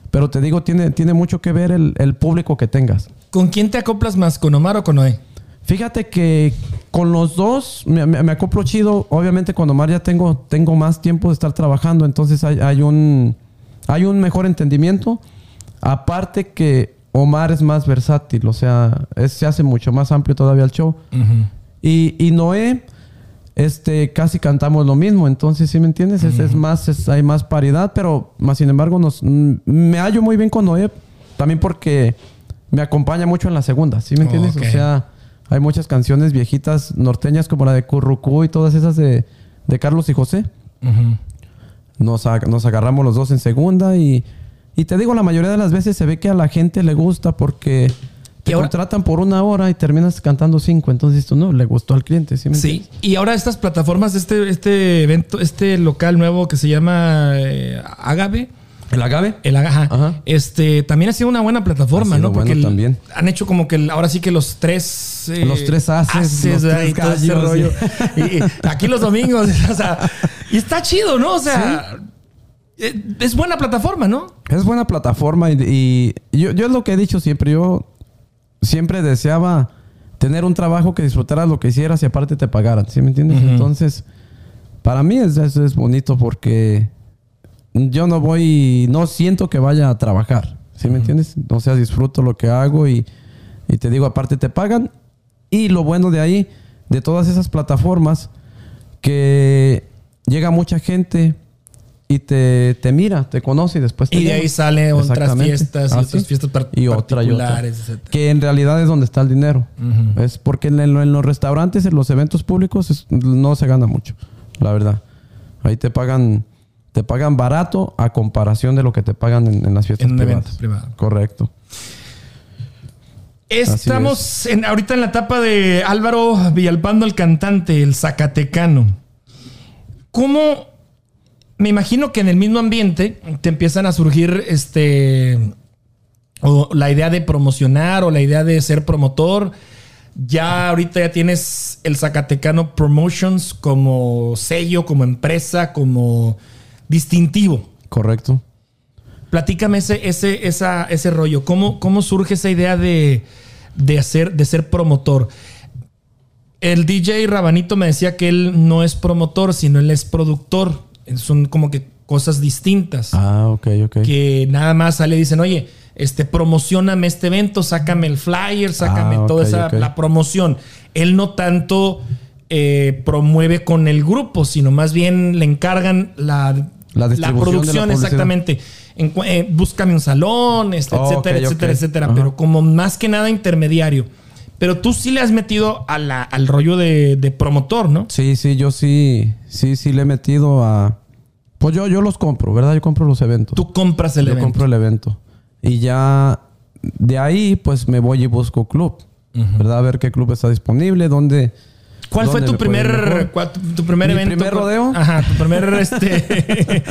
Pero te digo, tiene, tiene mucho que ver el, el público que tengas. ¿Con quién te acoplas más? ¿Con Omar o con Noé? Fíjate que con los dos me, me- me acoplo chido. Obviamente con Omar ya tengo, tengo más tiempo de estar trabajando, entonces hay, hay un, hay un mejor entendimiento. Aparte que Omar es más versátil, o sea, es- se hace mucho más amplio todavía el show. Y, y Noé, este, casi cantamos lo mismo, entonces, ¿sí me entiendes? Es, es más, es- hay más paridad, pero más sin embargo nos, me hallo muy bien con Noé, también porque me acompaña mucho en la segunda, ¿sí me entiendes? Ok. O sea, hay muchas canciones viejitas norteñas como la de Currucú y todas esas de, de Carlos y José. Nos, ag- nos agarramos los dos en segunda y, y te digo, la mayoría de las veces se ve que a la gente le gusta porque te ahora- contratan por una hora y terminas cantando cinco. Entonces, tú no, le gustó al cliente, ¿sí? Y ahora estas plataformas, este, este evento, este local nuevo que se llama eh, Agave. ¿El agave? El Aga- ajá. Este también ha sido una buena plataforma, Ha sido ¿no? Porque bueno el- también. han hecho como que el- ahora sí que los tres eh, Los tres haces, los tres y todo ese gallos, rollo. sí. Y, y aquí los domingos, [laughs] o sea, y está chido, ¿no? O sea, eh, es buena plataforma, ¿no? Es buena plataforma y, y yo, yo es lo que he dicho siempre. Yo siempre deseaba tener un trabajo que disfrutaras lo que hicieras y aparte te pagaran, ¿sí me entiendes? Entonces, para mí es, es, es bonito porque yo no voy, no siento que vaya a trabajar, ¿sí me entiendes? O sea, disfruto lo que hago y, y te digo, aparte te pagan. Y lo bueno de ahí, de todas esas plataformas, que llega mucha gente y te, te mira, te conoce y después te Y de ahí salen otras fiestas y Ah, otras sí. fiestas par- y otra y otra. particulares, etcétera. Que en realidad es donde está el dinero. Es porque en, en los restaurantes, en los eventos públicos, es- no se gana mucho, la verdad. Ahí te pagan, te pagan barato a comparación de lo que te pagan en, en las fiestas En privadas. privado. Correcto. Estamos en, ahorita en la etapa de Álvaro Villalpando, el cantante, el Zacatecano. ¿Cómo? Me imagino que en el mismo ambiente te empiezan a surgir este. O la idea de promocionar o la idea de ser promotor. Ya ahorita ya tienes el Zacatecano Promotions como sello, como empresa, como distintivo. Correcto. Platícame ese, ese, esa, ese rollo. ¿Cómo, ¿Cómo surge esa idea de, de, hacer, de ser promotor? el DJ Rabanito me decía que él no es promotor, sino él es productor. Son como que cosas distintas. Ah, ok, ok. Que nada más sale y dicen, oye, este, promocioname este evento, sácame el flyer, sácame Ah, toda esa la promoción. Él no tanto eh, promueve con el grupo, sino más bien le encargan la, La la producción, exactamente. En eh, búscame un salón, este, Oh, etcétera, etcétera, etcétera. Ajá. Pero como más que nada intermediario. Pero tú sí le has metido a la- al rollo de, de promotor, ¿no? Sí, sí, yo sí, sí, sí le he metido a... Pues yo, yo los compro, ¿verdad? Yo compro los eventos. Tú compras el yo evento. compro el evento. Y ya de ahí, pues me voy y busco club, ¿verdad? A ver qué club está disponible, dónde... ¿Cuál fue tu primer, cuál- tu, primer ¿Mi evento? primer rodeo? Ajá, tu primer, [laughs] este,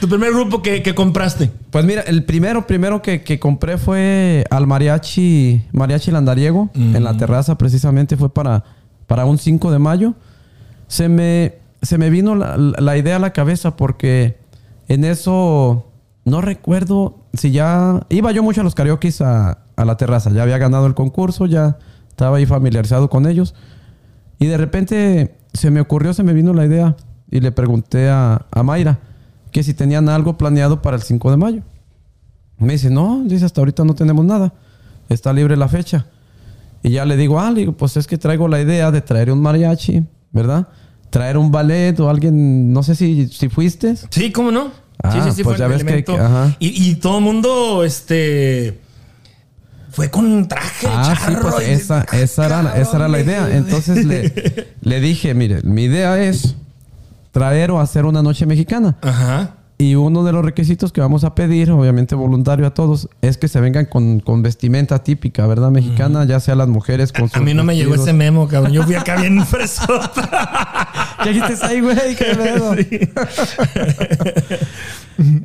tu primer grupo que, que compraste. Pues mira, el primero, primero que, que compré fue al mariachi, mariachi Landariego, en la terraza precisamente, fue para, para un 5 de mayo. Se me, se me vino la, la idea a la cabeza porque en eso no recuerdo si ya... Iba yo mucho a los karaoke a, a la terraza, ya había ganado el concurso, ya estaba ahí familiarizado con ellos. Y de repente se me ocurrió, se me vino la idea y le pregunté a, a Mayra que si tenían algo planeado para el 5 de mayo. Me dice, no, dice, hasta ahorita no tenemos nada. Está libre la fecha. Y ya le digo, ah, le digo, pues es que traigo la idea de traer un mariachi, ¿verdad? Traer un ballet o alguien, no sé si, si fuiste. Sí, ¿cómo no? Ah, sí, sí, sí, pues fue ya el ves que- ajá. Y, y todo el mundo, este. Fue con traje de Ah, sí, charro. pues y- esa, [laughs] esa, era, esa era la idea. Entonces le, [laughs] le dije, mire, mi idea es traer o hacer una noche mexicana. Ajá. Y uno de los requisitos que vamos a pedir, obviamente voluntario a todos, es que se vengan con, con vestimenta típica, ¿verdad? Mexicana, ya sea las mujeres con A mí no me llegó ese memo, cabrón. Yo fui acá bien [laughs] fresota. ¿Qué dijiste ahí, güey? ¿Qué pedo?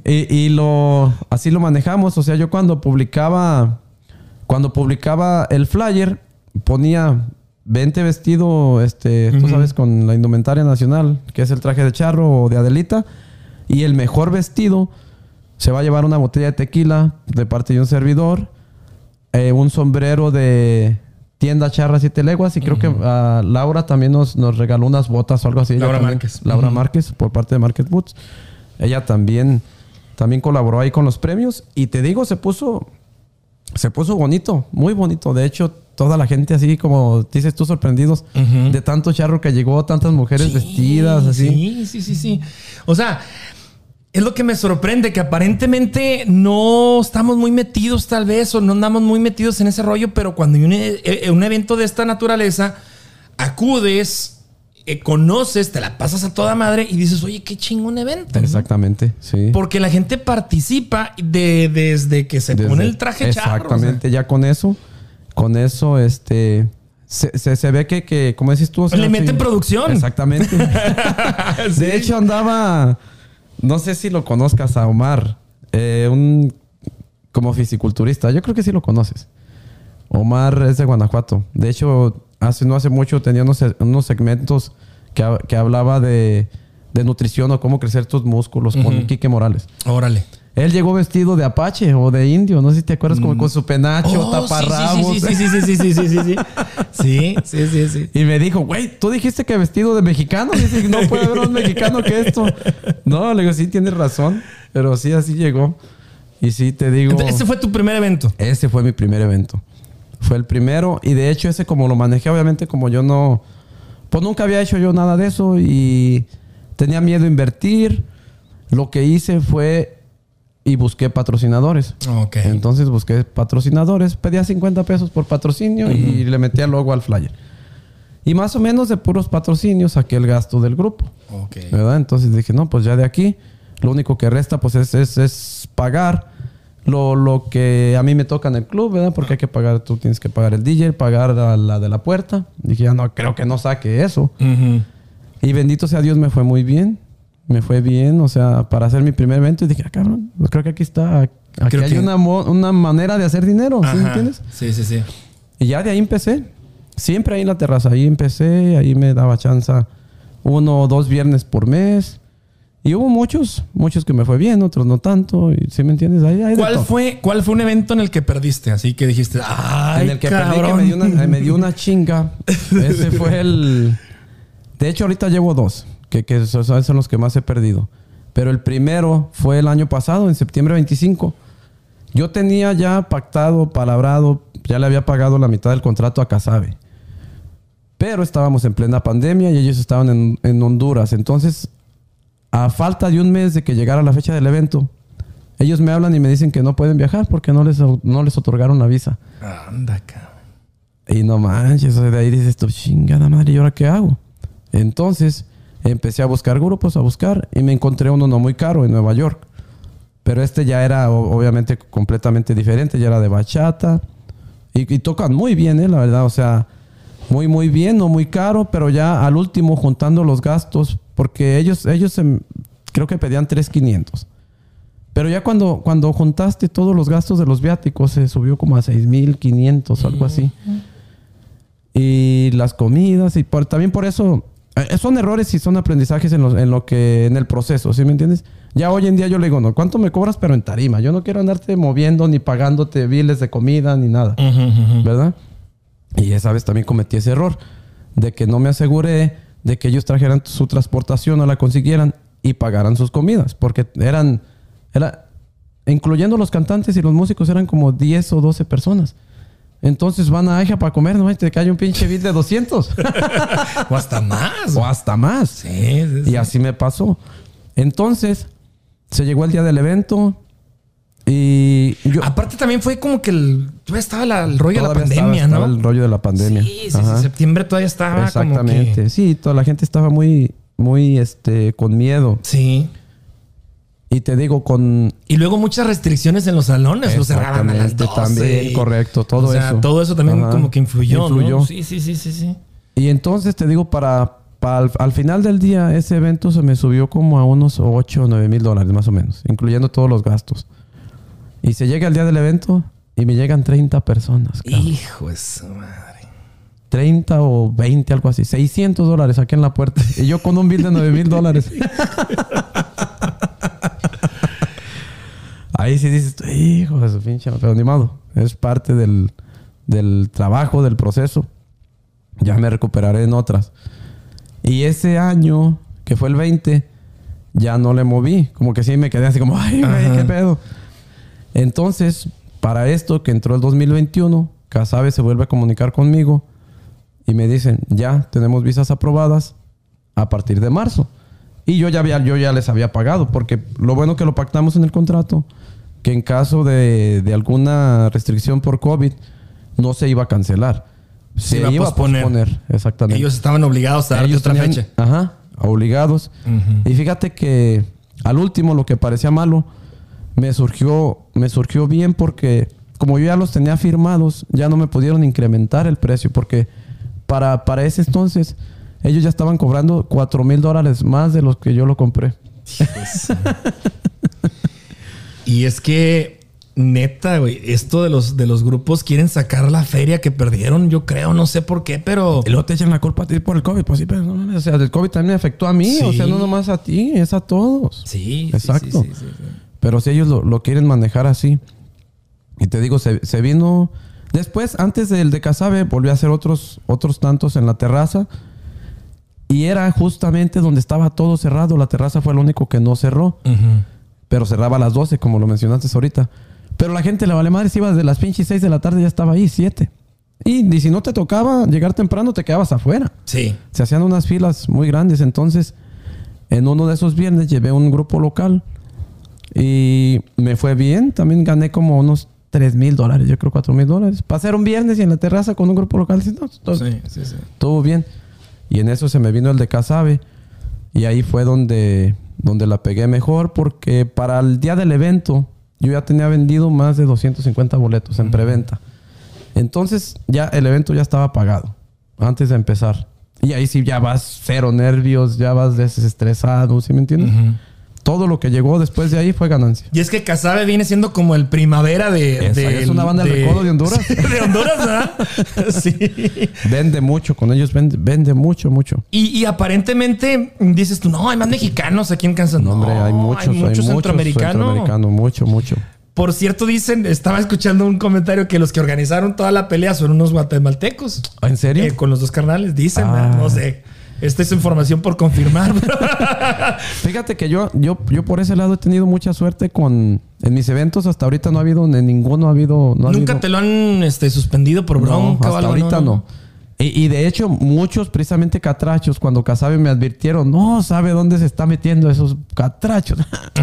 y, y lo, así lo manejamos. O sea, yo cuando publicaba, cuando publicaba el flyer, ponía 20 vestido, este, tú sabes, con la indumentaria nacional, que es el traje de charro o de Adelita. Y el mejor vestido se va a llevar una botella de tequila de parte de un servidor, eh, un sombrero de tienda charra siete leguas y creo que ah, Laura también nos, nos regaló unas botas o algo así. Ella Laura también- Márquez. Laura Ujú. Márquez por parte de Market Boots. Ella también, también colaboró ahí con los premios y te digo, se puso, se puso bonito, muy bonito. De hecho, toda la gente así como dices tú sorprendidos de tanto charro que llegó, tantas mujeres Sí, vestidas así. Sí, sí, sí, sí. O sea, es lo que me sorprende, que aparentemente no estamos muy metidos tal vez o no andamos muy metidos en ese rollo, pero cuando hay un, e- un evento de esta naturaleza, acudes, eh, conoces, te la pasas a toda madre y dices, oye, qué chingón evento. Exactamente, sí. Porque la gente participa de, desde que se Desde- pone el traje charro. o sea. Exactamente, ya con eso, con eso, este, se, se- se ve que, que, como dices tú, o sea, Le meten producción. Exactamente. [laughs] De hecho, andaba, no sé si lo conozcas a Omar, eh, un como fisiculturista. Yo creo que sí lo conoces. Omar es de Guanajuato. De hecho, hace no hace mucho tenía unos, unos segmentos que, que hablaba de, de nutrición o cómo crecer tus músculos con Quique Morales. Órale. Él llegó vestido de apache o de indio, no sé si te acuerdas, como con su penacho, Oh, taparrabos. Sí, sí, sí, sí, sí, sí, sí, sí, sí. Sí, sí, sí, sí. Y me dijo, güey, tú dijiste que vestido de mexicano. Dice, no puede haber un mexicano que esto. No, le digo, sí, tienes razón. Pero sí, así llegó. Y sí, te digo. Entonces, Ese fue tu primer evento. Ese fue mi primer evento. Fue el primero. Y de hecho, ese como lo manejé, obviamente, como yo no. Pues nunca había hecho yo nada de eso. Y tenía miedo a invertir. Lo que hice fue. Y busqué patrocinadores. Entonces busqué patrocinadores. Pedía 50 pesos por patrocinio y le metía logo al flyer. Y más o menos de puros patrocinios saqué el gasto del grupo. Entonces dije, no, pues ya de aquí, lo único que resta pues es, es, es pagar lo, lo que a mí me toca en el club, ¿verdad? Porque hay que pagar, tú tienes que pagar el DJ, pagar a la de la puerta. Dije, ya no, creo que no saque eso. Y bendito sea Dios, me fue muy bien. Me fue bien, o sea, para hacer mi primer evento. Y dije, ah, cabrón, pues creo que aquí está, aquí Creo hay que- una, una manera de hacer dinero, ¿sí entiendes? Sí, sí, sí. Y ya de ahí empecé. Siempre ahí en la terraza. Ahí empecé. Ahí me daba chance uno o dos viernes por mes. Y hubo muchos, muchos que me fue bien, otros no tanto. Y, ¿Sí me entiendes? Ahí, ¿Cuál fue, ¿Cuál fue un evento en el que perdiste? Así que dijiste, ay, en el que perdí, que me dio, una, me dio una chinga. [laughs] Ese fue el. De hecho, ahorita llevo dos, que, que esos son los que más he perdido. Pero el primero fue el año pasado, en septiembre 25. Yo tenía ya pactado, palabrado, ya le había pagado la mitad del contrato a Casabe. Pero estábamos en plena pandemia y ellos estaban en, en Honduras. Entonces, a falta de un mes de que llegara la fecha del evento, ellos me hablan y me dicen que no pueden viajar porque no les, no les otorgaron la visa. Anda, cabrón. Y no manches, de ahí dices tú, chingada madre, ¿y ahora qué hago? Entonces empecé a buscar grupos, a buscar, y me encontré uno no muy caro en Nueva York. Pero este ya era obviamente completamente diferente, ya era de bachata. Y, y tocan muy bien, ¿eh? la verdad, o sea, muy, muy bien, no muy caro, pero ya al último juntando los gastos, porque ellos, ellos creo que pedían 3,500. Pero ya cuando, cuando juntaste todos los gastos de los viáticos, se subió como a 6,500 o algo así y las comidas y por, también por eso eh, son errores y son aprendizajes en lo, en lo que en el proceso, ¿sí me entiendes? Ya hoy en día yo le digo, no, ¿cuánto me cobras pero en tarima? Yo no quiero andarte moviendo ni pagándote biles de comida ni nada, ¿verdad? Y esa vez también cometí ese error de que no me aseguré de que ellos trajeran su transportación o la consiguieran y pagaran sus comidas, porque eran era incluyendo los cantantes y los músicos eran como 10 o 12 personas. Entonces van a Aja para comer, no te cae un pinche bill de 200 [laughs] O hasta más. o hasta más. Sí, sí, sí. Y así me pasó. Entonces, se llegó el día del evento y yo Aparte también fue como que el, todavía estaba la- el rollo de la estaba- pandemia, estaba ¿no? el rollo de la pandemia. Sí, sí, sí, septiembre todavía estaba Exactamente. como que... Sí, toda la gente estaba muy, muy, este, con miedo. Sí. Y te digo, con... Y luego muchas restricciones en los salones, lo cerraban a las 12. Exactamente, también, correcto, todo o sea, eso. todo eso también Ajá. como que influyó, Influyó. ¿no? Sí, sí, sí, sí, sí. Y entonces te digo, para, para al, al final del día, ese evento se me subió como a unos 8 o 9 mil dólares más o menos, incluyendo todos los gastos. Y se llega el día del evento y me llegan 30 personas. cabrón. Hijo de su madre. 30 o 20, algo así. 600 dólares aquí en la puerta. [laughs] Y yo con un bill de 9 mil dólares. [laughs] Ahí sí dices, hijo de su pinche, madre", pero ni modo. Es parte del, del trabajo, del proceso. Ya me recuperaré en otras. Y ese año, que fue el 20, ya no le moví. Como que sí me quedé así como, ay, güey, qué pedo. Entonces, para esto que entró el 2021, Casabe se vuelve a comunicar conmigo y me dicen, ya tenemos visas aprobadas a partir de marzo. Y yo ya, había, yo ya les había pagado, porque lo bueno que lo pactamos en el contrato, que en caso de, de alguna restricción por COVID, no se iba a cancelar. Se iba a posponer. exactamente. Ellos estaban obligados a Ellos otra tenían- fecha. Ajá, obligados. Y fíjate que al último, lo que parecía malo, me surgió, me surgió bien porque como yo ya los tenía firmados, ya no me pudieron incrementar el precio porque para, para ese entonces ellos ya estaban cobrando 4 mil dólares más de los que yo lo compré. [laughs] Y es que, neta, güey, esto de los, de los grupos quieren sacar la feria que perdieron, yo creo, no sé por qué, pero... Y luego te echan la culpa a ti por el COVID. Pues sí, pero no O sea, el COVID también me afectó a mí. O sea, no nomás a ti, es a todos. Sí, Exacto. sí, sí. Pero si ellos lo, lo quieren manejar así. Y te digo, se, se vino. Después, antes del de Casabe, volvió a hacer otros, otros tantos en la terraza. Y era justamente donde estaba todo cerrado. La terraza fue lo único que no cerró. Pero cerraba a las 12, como lo mencionaste ahorita. Pero la gente le vale madre. Si ibas de las pinches 6 de la tarde, ya estaba ahí, 7. Y, y si no te tocaba llegar temprano, te quedabas afuera Sí. se hacían unas filas muy grandes. Entonces, en uno de esos viernes llevé un grupo local y me fue bien. También gané como unos 3 mil dólares, yo creo 4 mil dólares. Pasar un viernes y en la terraza con un grupo local. no, todo, Sí, sí, sí. todo bien. Y en eso se me vino el de Casabe. Y ahí fue donde, donde la pegué mejor porque para el día del evento yo ya tenía vendido más de 250 boletos en preventa. Entonces ya el evento ya estaba pagado antes de empezar. Y ahí sí ya vas cero nervios, ya vas desestresado, ¿sí me entiendes? Ujú. Todo lo que llegó después de ahí fue ganancia. Y es que Casabe viene siendo como el primavera de. Esa, de- es una banda del recodo de Honduras. [laughs] de Honduras, ¿verdad? [laughs] sí. Vende mucho, con ellos vende, vende mucho, mucho. Y, y aparentemente dices tú, no, hay más mexicanos aquí en Kansas. No, hombre, hay muchos, hay muchos centroamericanos. centroamericanos, mucho, mucho. Por cierto, dicen, estaba escuchando un comentario que los que organizaron toda la pelea son unos guatemaltecos. ¿En serio? Eh, con los dos carnales, dicen, Ah. no sé. Esta es información por confirmar. [laughs] Fíjate que yo, yo, yo por ese lado he tenido mucha suerte con en mis eventos. Hasta ahorita no ha habido, en ninguno ha habido. No ha Nunca habido- te lo han este, suspendido por No, bronca o hasta algo. ahorita no. Y, y de hecho, muchos precisamente catrachos, cuando Casabe me advirtieron, no sabe dónde se está metiendo esos catrachos. [laughs]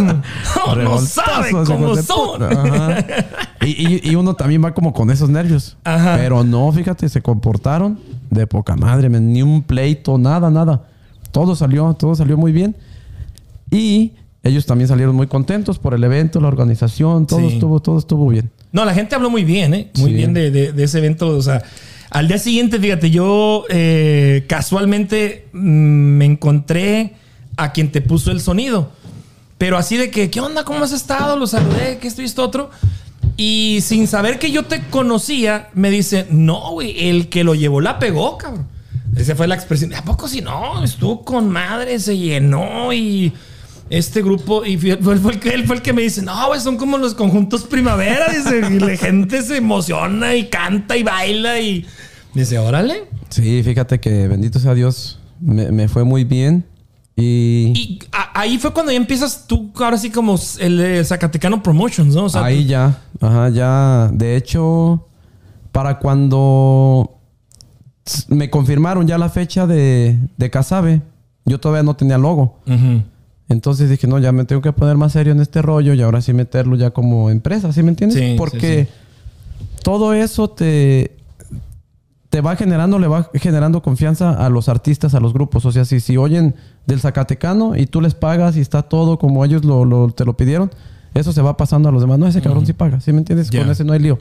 no, no sabe cómo son. Y, y- y uno también va como con esos nervios. Ajá. Pero no, fíjate, se comportaron de poca madre, men, ni un pleito, nada, nada. Todo salió, todo salió muy bien. Y ellos también salieron muy contentos por el evento, la organización, todo Sí. estuvo, todo estuvo bien. No, la gente habló muy bien, ¿eh? Muy Sí. bien de, de- de ese evento. O sea, al día siguiente, fíjate, yo eh, casualmente mm, me encontré a quien te puso el sonido. Pero así de que, ¿qué onda? ¿Cómo has estado? Lo saludé, que esto y esto otro. Y sin saber que yo te conocía, me dice, no, güey, el que lo llevó la pegó, cabrón. Esa fue la expresión. ¿A poco si no? Estuvo con madre, se llenó y este grupo, y fue, fue- fue el que, él fue el que me dice, no, güey, son como los conjuntos primavera, dice, y la gente se emociona y canta y baila y dice, órale. Sí, fíjate que bendito sea Dios, me, me fue muy bien. Y, Y a- ahí fue cuando ya empiezas tú, ahora sí como el, Zacatecano Promotions, ¿no? O sea, ahí ya, ajá, ya. De hecho, para cuando me confirmaron ya la fecha de, de Casabe, yo todavía no tenía logo. Ujú. Entonces dije, no, ya me tengo que poner más serio en este rollo y ahora sí meterlo ya como empresa, ¿sí me entiendes? Sí, Porque sí. todo eso te, te va generando, le va generando confianza a los artistas, a los grupos. O sea, si, si oyen del Zacatecano y tú les pagas y está todo como ellos lo, lo- te lo pidieron, eso se va pasando a los demás. No, ese cabrón sí paga, ¿sí me entiendes? Con ese no hay lío.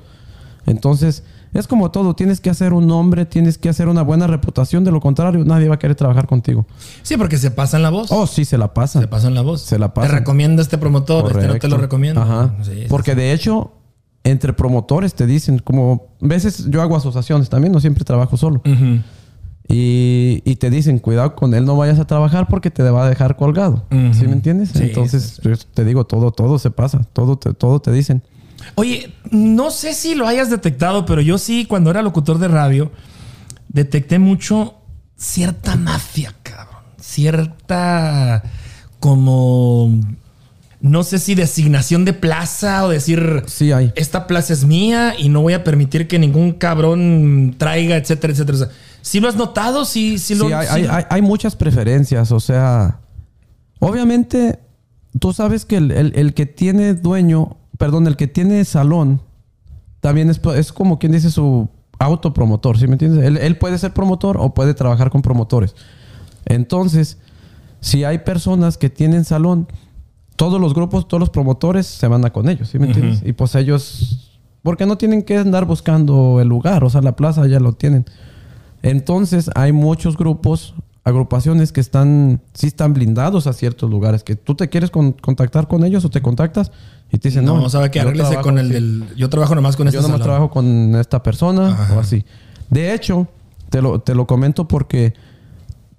Entonces, es como todo, tienes que hacer un nombre, tienes que hacer una buena reputación, de lo contrario, nadie va a querer trabajar contigo. Sí, porque se pasan la voz. Oh, sí, se la pasan. Se pasan la voz. Se la pasan. Te recomienda este promotor, este no te lo recomiendo. Ajá. Sí, sí, Porque de hecho, entre promotores te dicen, como veces yo hago asociaciones también, no siempre trabajo solo. Y, y te dicen, cuidado con él, no vayas a trabajar porque te va a dejar colgado. Ujú. ¿Sí me entiendes? Sí, Entonces, te digo, todo, todo se pasa, todo te, todo te dicen. Oye, no sé si lo hayas detectado, pero yo sí, cuando era locutor de radio, detecté mucho cierta mafia, cabrón. Cierta como no sé si designación de plaza o decir Sí hay. esta plaza es mía y no voy a permitir que ningún cabrón traiga, etcétera, etcétera. O sea, ¿Sí lo has notado? Sí, sí, lo Sí, hay, sí hay- lo- hay- hay muchas preferencias, o sea, obviamente tú sabes que el, el- el que tiene dueño, perdón, el que tiene salón, también es, es como quien dice su autopromotor, ¿sí me entiendes? Él, él puede ser promotor o puede trabajar con promotores. Entonces, si hay personas que tienen salón, todos los grupos, todos los promotores se van a con ellos, ¿sí me entiendes? Y pues ellos, porque no tienen que andar buscando el lugar, o sea, la plaza ya lo tienen. Entonces hay muchos grupos, agrupaciones que están, sí están blindados a ciertos lugares, que tú te quieres con- contactar con ellos o te contactas y te dicen, no, no, sabe que yo arréglese trabajo con el del. Yo trabajo nomás con este Yo nomás salón. trabajo con esta persona Ajá. o así. De hecho, te lo, te lo comento porque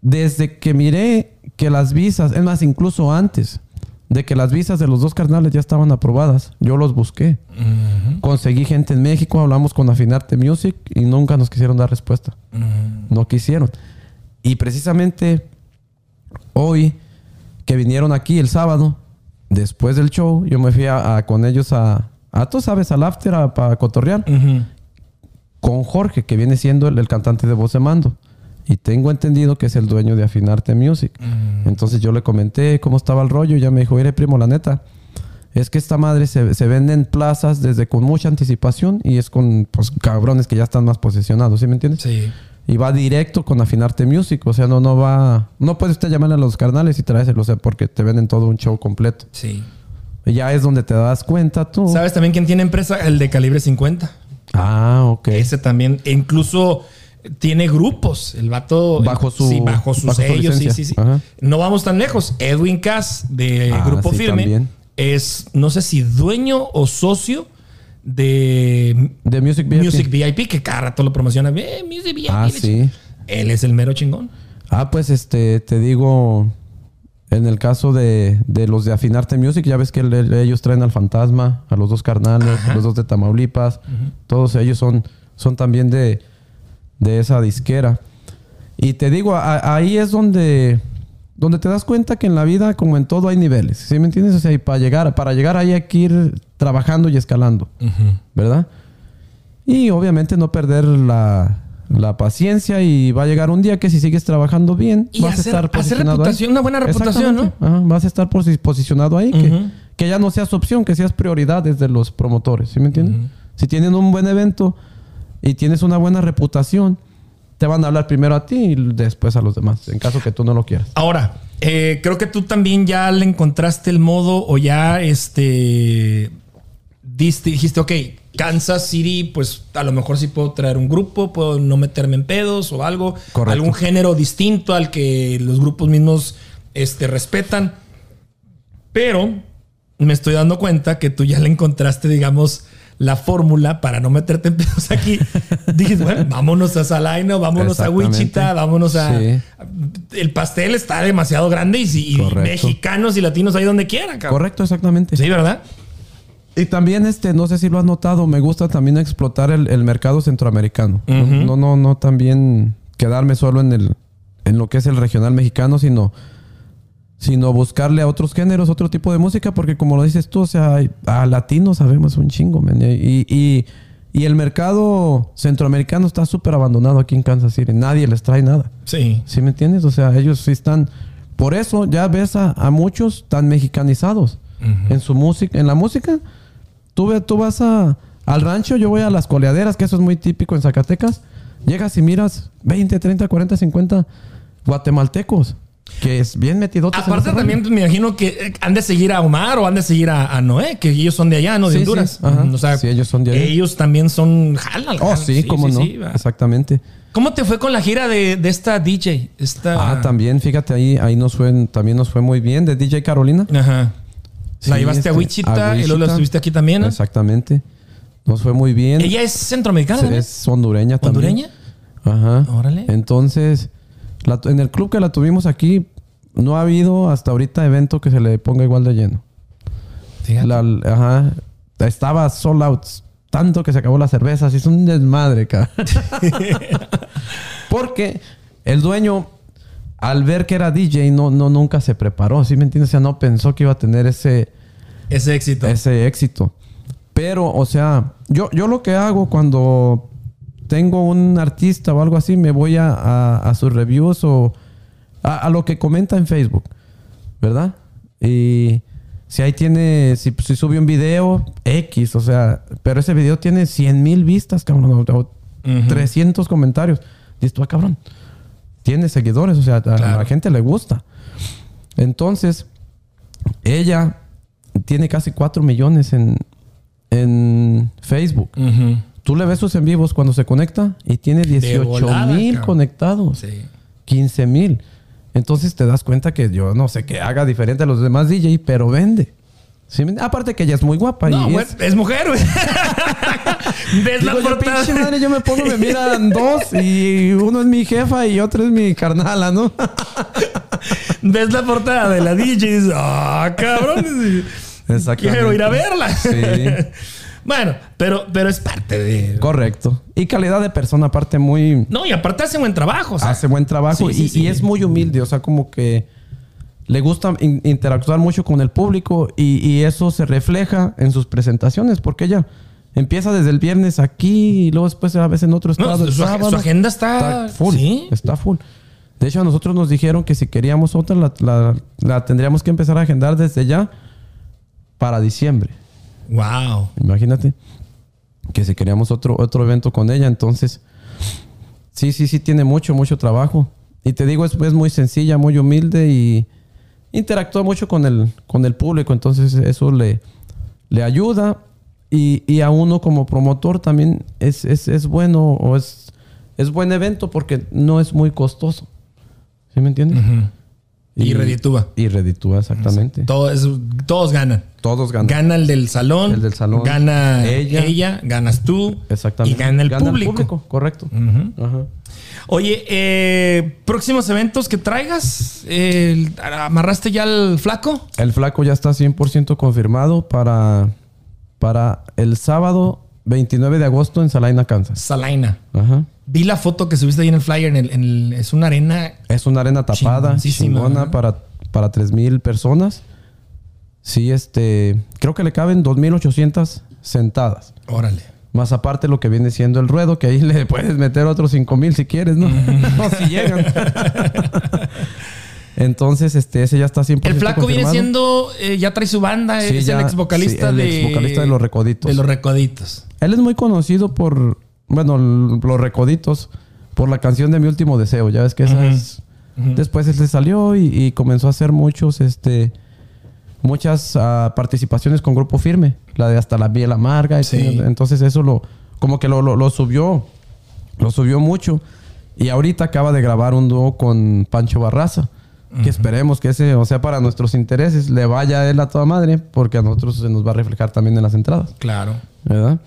desde que miré que las visas, es más, incluso antes de que las visas de los dos carnales ya estaban aprobadas, yo los busqué. Conseguí gente en México, hablamos con Afinarte Music y nunca nos quisieron dar respuesta. No quisieron. Y precisamente hoy que vinieron aquí el sábado, después del show, yo me fui a, a- con ellos a, a, tú sabes, al after a- para cotorrear con Jorge, que viene siendo el, el cantante de voz de mando. Y tengo entendido que es el dueño de Afinarte Music. Entonces yo le comenté cómo estaba el rollo y ya me dijo, mire primo, la neta, es que esta madre se, se vende en plazas desde con mucha anticipación y es con pues, cabrones que ya están más posicionados, ¿sí me entiendes? Sí. Y va directo con Afinarte Music, o sea, no, no va... No puede usted llamarle a los carnales y traérselo, o sea, porque te venden todo un show completo. Sí. Y ya es donde te das cuenta tú. ¿Sabes también quién tiene empresa? El de calibre 50. Ah, ok. Ese también, e incluso tiene grupos. El vato. Bajo su- Sí, bajo su bajo su sello. Sí, sí, sí. Ajá. No vamos tan lejos. Edwin Cass de Ah, Grupo sí, Firme también. es, no sé si dueño o socio de De Music VIP. Music VIP, que cada rato lo promociona. Eh, Music VIP. Ah, sí. Él es el mero chingón. Ah, pues este, te digo, en el caso de, de los de Afinarte Music, ya ves que el- el- ellos traen al Fantasma, a los dos carnales, los dos de Tamaulipas, todos ellos son, son también de, de esa disquera. Y te digo, a- ahí es donde, donde te das cuenta que en la vida, como en todo, hay niveles. ¿Sí me entiendes? O sea, y para llegar, para llegar ahí hay que ir trabajando y escalando, ¿verdad? Y obviamente no perder la, la paciencia y va a llegar un día que si sigues trabajando bien, Y vas hacer- a estar hacer posicionado reputación, ahí. una buena reputación, ¿no? Ajá, vas a estar posi- posicionado ahí, que, que ya no seas opción, que seas prioridad desde los promotores, ¿sí me entiendes? Si tienen un buen evento y tienes una buena reputación, te van a hablar primero a ti y después a los demás, en caso que tú no lo quieras. Ahora, eh, creo que tú también ya le encontraste el modo o ya este diste, dijiste, ok, Kansas City, pues a lo mejor sí puedo traer un grupo, puedo no meterme en pedos o algo, Correcto. algún género distinto al que los grupos mismos este, respetan. Pero me estoy dando cuenta que tú ya le encontraste, digamos, la fórmula para no meterte en pedos [laughs] aquí. Dijiste, bueno, vámonos a Salaina, vámonos a. Wichita, vámonos a... Sí. El pastel está demasiado grande y, si- y mexicanos y latinos ahí donde quieran, cabrón. Correcto, exactamente. Sí, ¿verdad? Y también, este, no sé si lo has notado, me gusta también explotar el, el mercado centroamericano. No, no, no también quedarme solo en el, en lo que es el regional mexicano, sino, sino buscarle a otros géneros, otro tipo de música, porque como lo dices tú, o sea, a latinos sabemos un chingo, man. Y, y, y el mercado centroamericano está súper abandonado aquí en Kansas City. Nadie les trae nada. Sí. ¿Sí me entiendes? O sea, ellos sí están. Por eso ya ves a, a muchos tan mexicanizados en su música, en la música. Tú, ve- tú vas a, al rancho, yo voy a las coleaderas, que eso es muy típico en Zacatecas. Llegas y miras 20, 30, 40, 50 guatemaltecos, que es bien metidotes. en Aparte rollo. también pues, me imagino que eh, han de seguir a Omar o han de seguir a, a Noé, que ellos son de allá, ¿no? De Sí, Honduras. sí. Ajá. O sea, Sí, ellos son de allá. Ellos también son jalan. Oh, sí, cómo no. Exactamente. ¿Cómo te fue con la gira de, de esta DJ? Esta... Ah, también, fíjate, ahí, ahí nos fue, también nos fue muy bien de DJ Carolina. Ajá. la llevaste a este, Wichita a y luego la estuviste aquí también, ¿no? Exactamente. Nos fue muy bien. Ella es centroamericana, es hondureña también. ¿Hondureña? Ajá. Órale. Entonces, la- en el club que la tuvimos aquí, no ha habido hasta ahorita evento que se le ponga igual de lleno. La- ajá. Estaba sold out. Tanto que se acabó la cerveza. Así es un desmadre, cara. [laughs] Porque el dueño, al ver que era DJ, no, no nunca se preparó. ¿Sí me entiendes? O sea, no pensó que iba a tener ese, Ese éxito. ese éxito. Pero, o sea, yo, yo lo que hago cuando tengo un artista o algo así, me voy a, a- a sus reviews o a, a lo que comenta en Facebook, ¿verdad? Y si ahí tiene, si, si sube un video, X, o sea, pero ese video tiene 100 mil vistas, cabrón, o, o 300 comentarios. Dices tú, ah, cabrón, tiene seguidores, o sea, a la gente le gusta. Entonces, ella tiene casi 4 millones en, en Facebook. Tú le ves sus en vivos cuando se conecta y tiene 18 volada, mil cabrón. conectados. Sí. 15 mil. Entonces te das cuenta que yo no sé qué haga diferente a los demás DJ, pero vende. ¿Sí me- Aparte que ella es muy guapa. No, y es- es, mujer, güey. [laughs] ¿Ves la yo, portada? pinche madre, yo me pongo, me miran dos y uno es mi jefa y otro es mi carnala, ¿no? [laughs] ¿Ves la portada de la DJ y dices, ah, cabrón? [laughs] Exactamente. Quiero ir a verla. Sí. Bueno, pero, pero es parte de. Correcto. Y calidad de persona aparte muy... No, y aparte hace buen trabajo. O sea, hace buen trabajo Sí, sí, y, sí. y es muy humilde, o sea, como que le gusta in- interactuar mucho con el público y, y eso se refleja en sus presentaciones, porque ella empieza desde el viernes aquí y luego después a veces en otro No, estado. el su, sábado. su agenda está, full, Sí. está full. De hecho, a nosotros nos dijeron que si queríamos otra, la, la- la tendríamos que empezar a agendar desde ya para diciembre. Wow. Imagínate que si queríamos otro, otro evento con ella, entonces sí, sí, sí tiene mucho, mucho trabajo. Y te digo, es, es muy sencilla, muy humilde y interactúa mucho con el, con el público, entonces eso le, le ayuda. Y, y a uno como promotor también es, es, es bueno o es, es buen evento porque no es muy costoso. ¿Sí me entiendes? Y reditúa. Y reditúa, exactamente. Todo es- todos ganan. Todos ganan. Gana el del salón. El del salón. Gana ella. Ella. ganas tú. Exactamente. Y gana el público. correcto. Ajá. Oye, eh, próximos eventos que traigas. El- ¿Amarraste ya el flaco? El flaco ya está 100% confirmado para, para el sábado 29 de agosto en Salina, Kansas. Salaina. Ajá. Vi la foto que subiste ahí en el flyer. En el, en el- es una arena. Es una arena tapada, chingona para, para 3.000 personas. Sí, este... Creo que le caben 2.800 sentadas. Órale. Más aparte lo que viene siendo el ruedo, que ahí [laughs] le puedes meter otros 5.000 si quieres, ¿no? [laughs] no, si llegan. [laughs] Entonces, este, ese ya está 100% El flaco viene siendo. eh, ya trae su banda. Sí, es ya, el ex vocalista sí, el de. exvocalista de Los Recoditos. De los Recoditos. Él es muy conocido por, bueno, los recoditos, por la canción de Mi Último Deseo. Ya ves que esa es... Después él se salió y, y comenzó a hacer muchos, este... Muchas ah, participaciones con Grupo Firme. La de Hasta la Piel Amarga. Sí. Entonces eso lo... Como que lo, lo- lo subió. Lo subió mucho. Y ahorita acaba de grabar un dúo con Pancho Barraza. Que esperemos que ese, o sea, para nuestros intereses, le vaya a él a toda madre. Porque a nosotros se nos va a reflejar también en las entradas. Claro. ¿verdad?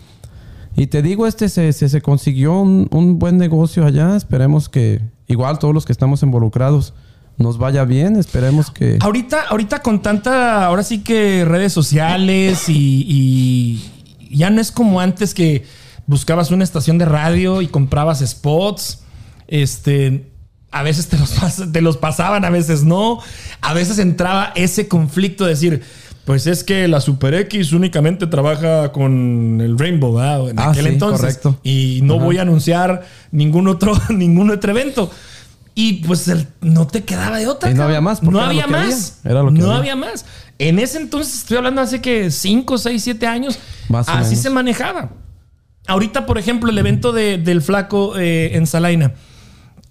Y te digo, este se, se, se consiguió un, un buen negocio allá. Esperemos que, igual todos los que estamos involucrados, nos vaya bien. Esperemos que. Ahorita, ahorita con tanta, ahora sí que redes sociales y, y ya no es como antes que buscabas una estación de radio y comprabas spots. Este, a veces te los, te los pasaban, a veces no. A veces entraba ese conflicto de decir, pues es que la Super X únicamente trabaja con el Rainbow, ¿verdad? En Ah, aquel sí, entonces. correcto. Y no Ajá. voy a anunciar ningún otro, [laughs] ningún otro evento. Y pues el- no te quedaba de otra. Y no había más, porque No era lo había más. Era lo que no había. había más. En ese entonces, estoy hablando hace que 5, 6, 7 años, Más así menos. se manejaba. Ahorita, por ejemplo, el evento de- del flaco eh, en Salaina.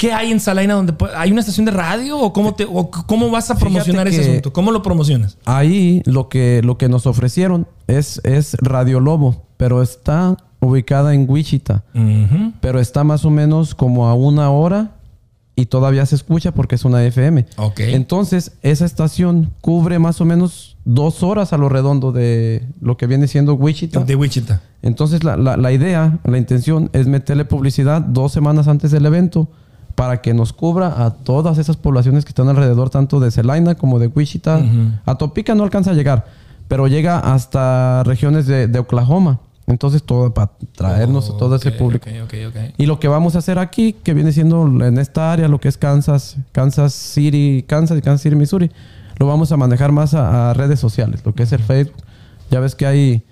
¿Qué hay en Salaina donde hay una estación de radio o cómo te o cómo vas a promocionar ese asunto? ¿Cómo lo promocionas? Ahí lo que, lo que nos ofrecieron es, es Radio Lobo, pero está ubicada en Wichita. Pero está más o menos como a una hora y todavía se escucha porque es una FM. Ok. Entonces, esa estación cubre más o menos dos horas a lo redondo de lo que viene siendo Wichita. De Wichita. Entonces, la, la- la idea, la intención es meterle publicidad dos semanas antes del evento para que nos cubra a todas esas poblaciones que están alrededor, tanto de Celina como de Wichita. A Topica no alcanza a llegar, pero llega hasta regiones de, de Oklahoma. Entonces, todo para traernos a todo ese público. Y lo que vamos a hacer aquí, que viene siendo en esta área, lo que es Kansas, Kansas City, Kansas y Kansas City, Missouri, lo vamos a manejar más a, a redes sociales, lo que es el Facebook. Ya ves que hay,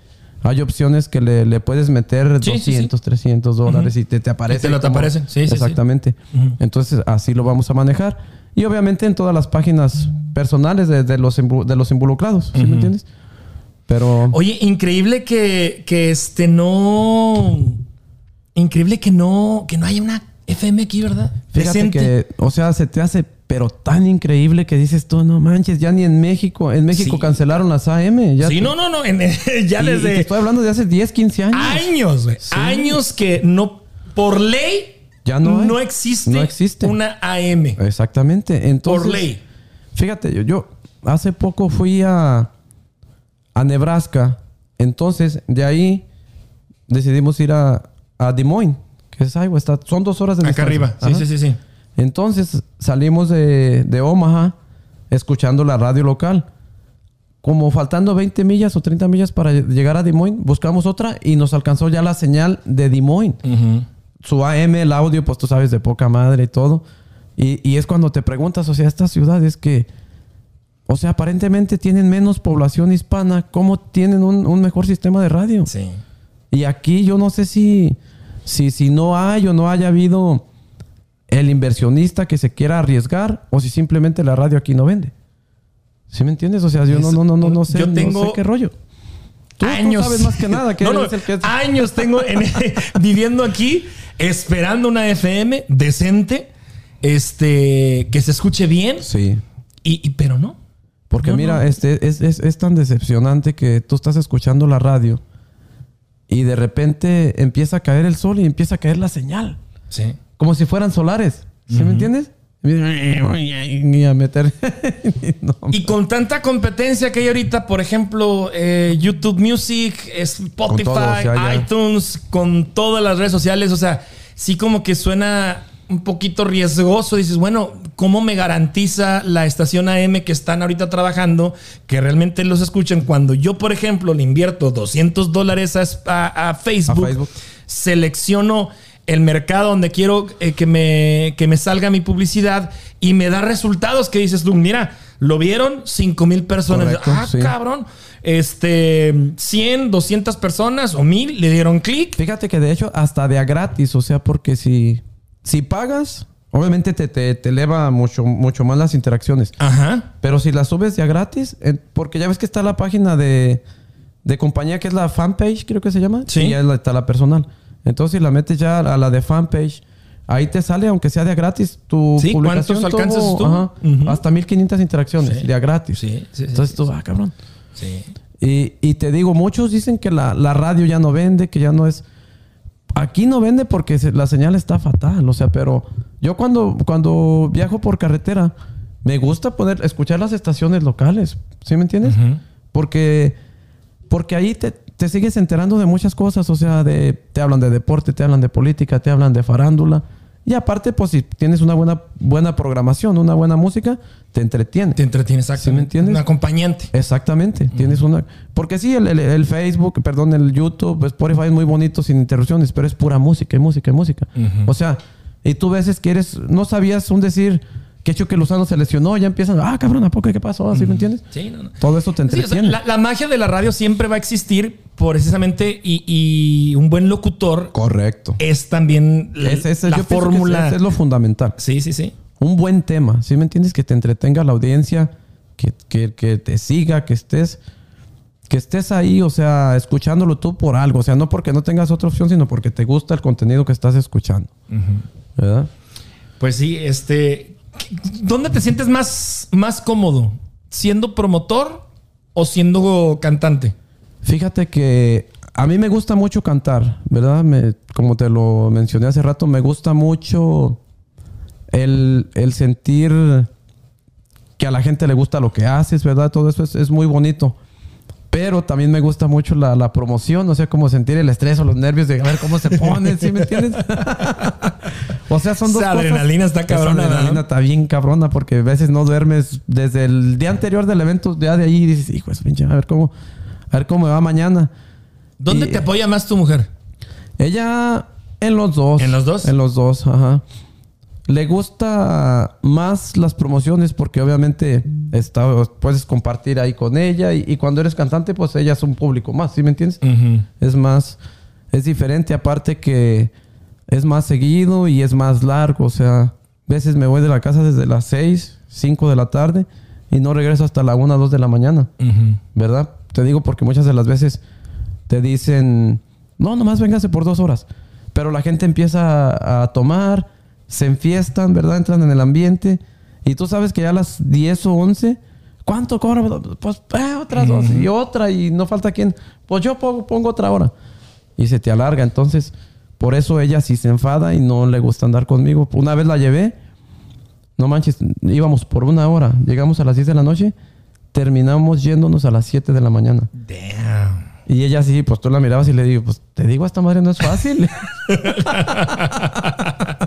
hay opciones que le, le puedes meter Sí, sí, 200, 300 dólares y te, te aparece. Y te lo te aparecen. Sí. Exactamente. Entonces, así lo vamos a manejar. Y obviamente en todas las páginas personales de, de los, de los involucrados, ¿sí me entiendes? Pero... Oye, increíble que, que este no. Increíble que no, que no haya una FM aquí, ¿verdad? Fíjate Decente. que, o sea, se te hace pero tan increíble que dices tú, no manches, ya ni en México, en México Sí. cancelaron las AM. Ya Sí, te- no, no, no. en- [laughs] ya y- y te desde estoy hablando de hace 10, 15 años. años, güey. Años que no, por ley, Ya no hay. existe, No existe. una AM. Exactamente. Entonces, por ley. Fíjate, yo, yo hace poco fui a, a Nebraska. Entonces, de ahí decidimos ir a, a Des Moines, que es Iowa. Está, son dos horas de Acá distancia. arriba. Sí, Ajá. sí, sí, sí. Entonces salimos de, de Omaha escuchando la radio local. Como faltando 20 millas o 30 millas para llegar a Des Moines, buscamos otra y nos alcanzó ya la señal de Des Moines. Su AM, el audio, pues tú sabes, de poca madre y todo. Y, y es cuando te preguntas, o sea, estas ciudades que, o sea, aparentemente tienen menos población hispana, ¿cómo tienen un, un mejor sistema de radio? Sí. Y aquí yo no sé si, si, si no hay o no haya habido el inversionista que se quiera arriesgar o si simplemente la radio aquí no vende. ¿Sí me entiendes? O sea, yo no, no, no, no, no sé, Yo no sé qué rollo. Tú, tú años. sabes más que nada que [laughs] No, no, el que es- años tengo en- [laughs] [laughs] viviendo aquí, esperando una FM decente, este, que se escuche bien. Sí. Y, y- pero no. Porque No, mira, no. este es, es, es tan decepcionante que tú estás escuchando la radio y de repente empieza a caer el sol y empieza a caer la señal. Sí. Como si fueran solares. ¿Sí me entiendes? Y a meter. [laughs] No, Y con tanta competencia que hay ahorita, por ejemplo, eh, YouTube Music, Spotify, Con todo, o sea, ya. iTunes, con todas las redes sociales, o sea, sí como que suena un poquito riesgoso. Dices, bueno, ¿cómo me garantiza la estación AM que están ahorita trabajando que realmente los escuchen cuando yo, por ejemplo, le invierto 200 dólares a, a- a Facebook, A Facebook. selecciono el mercado donde quiero eh, que, me, que me salga mi publicidad y me da resultados que dices tú, mira, lo vieron 5 mil personas. Correcto, ah, sí. cabrón. Este, 100, 200 personas o mil le dieron clic. Fíjate que de hecho hasta de a gratis, o sea, porque si, si pagas, obviamente te, te, te eleva mucho, mucho más las interacciones. Ajá. Pero si la subes de a gratis, eh, porque ya ves que está la página de, de compañía que es la fanpage, creo que se llama. Sí. Y ya está la personal. Entonces, si la metes ya a la de fanpage, ahí te sale, aunque sea de gratis, tu Sí, publicación. ¿cuántos alcanzas tuvo, tú? ajá, Ujú. Hasta 1500 interacciones Sí. de gratis. Sí, sí, Entonces tú, ah, cabrón. Sí. Y, y te digo, muchos dicen que la, la radio ya no vende, que ya no es. Aquí no vende porque se- la señal está fatal, o sea, pero yo cuando, cuando viajo por carretera, me gusta poner, escuchar las estaciones locales, ¿sí me entiendes? Porque, porque ahí te, te sigues enterando de muchas cosas, o sea, de, te hablan de deporte, te hablan de política, te hablan de farándula. Y aparte, pues si tienes una buena, buena programación, una buena música, te entretiene. Te entretiene ¿Sí me exactamente. entiendes? Un acompañante. Exactamente, tienes una... Porque sí, el, el- el Facebook, perdón, el YouTube, Spotify es muy bonito sin interrupciones, pero es pura música, y música, y música. O sea, y tú veces que eres... No sabías un decir que hecho que Lozano se lesionó, ya empiezan, ah, cabrón, ¿a poco qué pasó? ¿Así me entiendes? Sí, no, no. Todo eso te Sí, o sea, entretiene. la, la magia de la radio siempre va a existir precisamente y, y un buen locutor Correcto. es también l- Es, es- la yo pienso que fórmula. es, es lo fundamental. Sí, sí, sí. Un buen tema, ¿sí me entiendes? Que te entretenga la audiencia, que, que- que te siga, que estés... Que estés ahí, o sea, escuchándolo tú por algo. O sea, no porque no tengas otra opción, sino porque te gusta el contenido que estás escuchando. ¿Verdad? Pues sí, este. ¿Dónde te sientes más, más cómodo? ¿Siendo promotor o siendo cantante? Fíjate que a mí me gusta mucho cantar, ¿verdad? Me- como te lo mencioné hace rato, me gusta mucho el, el sentir que a la gente le gusta lo que haces, ¿verdad? Todo eso es, es muy bonito. Pero también me gusta mucho la, la promoción, o sea, como sentir el estrés o los nervios de a ver cómo se pone, ¿sí me entiendes? [laughs] o sea, son dos Esa cosas. adrenalina está Esa cabrona, adrenalina ¿no? está bien cabrona porque a veces no duermes desde el día anterior del evento, ya de ahí y dices, hijo, es pinche, a ver cómo, a ver cómo me va mañana. ¿Dónde Y- te apoya más tu mujer? Ella en los dos. ¿En los dos? En los dos, ajá. Le gusta más las promociones porque obviamente está, puedes compartir ahí con ella y, y cuando eres cantante pues ella es un público más, ¿sí me entiendes? Es más, es diferente aparte que es más seguido y es más largo, o sea, a veces me voy de la casa desde las 6, 5 de la tarde y no regreso hasta la 1, 2 de la mañana. ¿verdad? Te digo porque muchas de las veces te dicen, no, nomás véngase por dos horas. Pero la gente empieza a, a tomar, se enfiestan, ¿verdad? Entran en el ambiente. Y tú sabes que ya a las 10 o 11, ¿cuánto cobra? Pues eh, otras dos y otra y no falta quién. Pues yo pongo, pongo otra hora. Y se te alarga. Entonces, por eso ella sí se enfada y no le gusta andar conmigo. Una vez la llevé, no manches, íbamos por una hora. Llegamos a las 10 de la noche, terminamos yéndonos a las 7 de la mañana. Damn. Y ella sí, pues tú la mirabas y le digo, pues te digo, esta madre no es fácil. [laughs]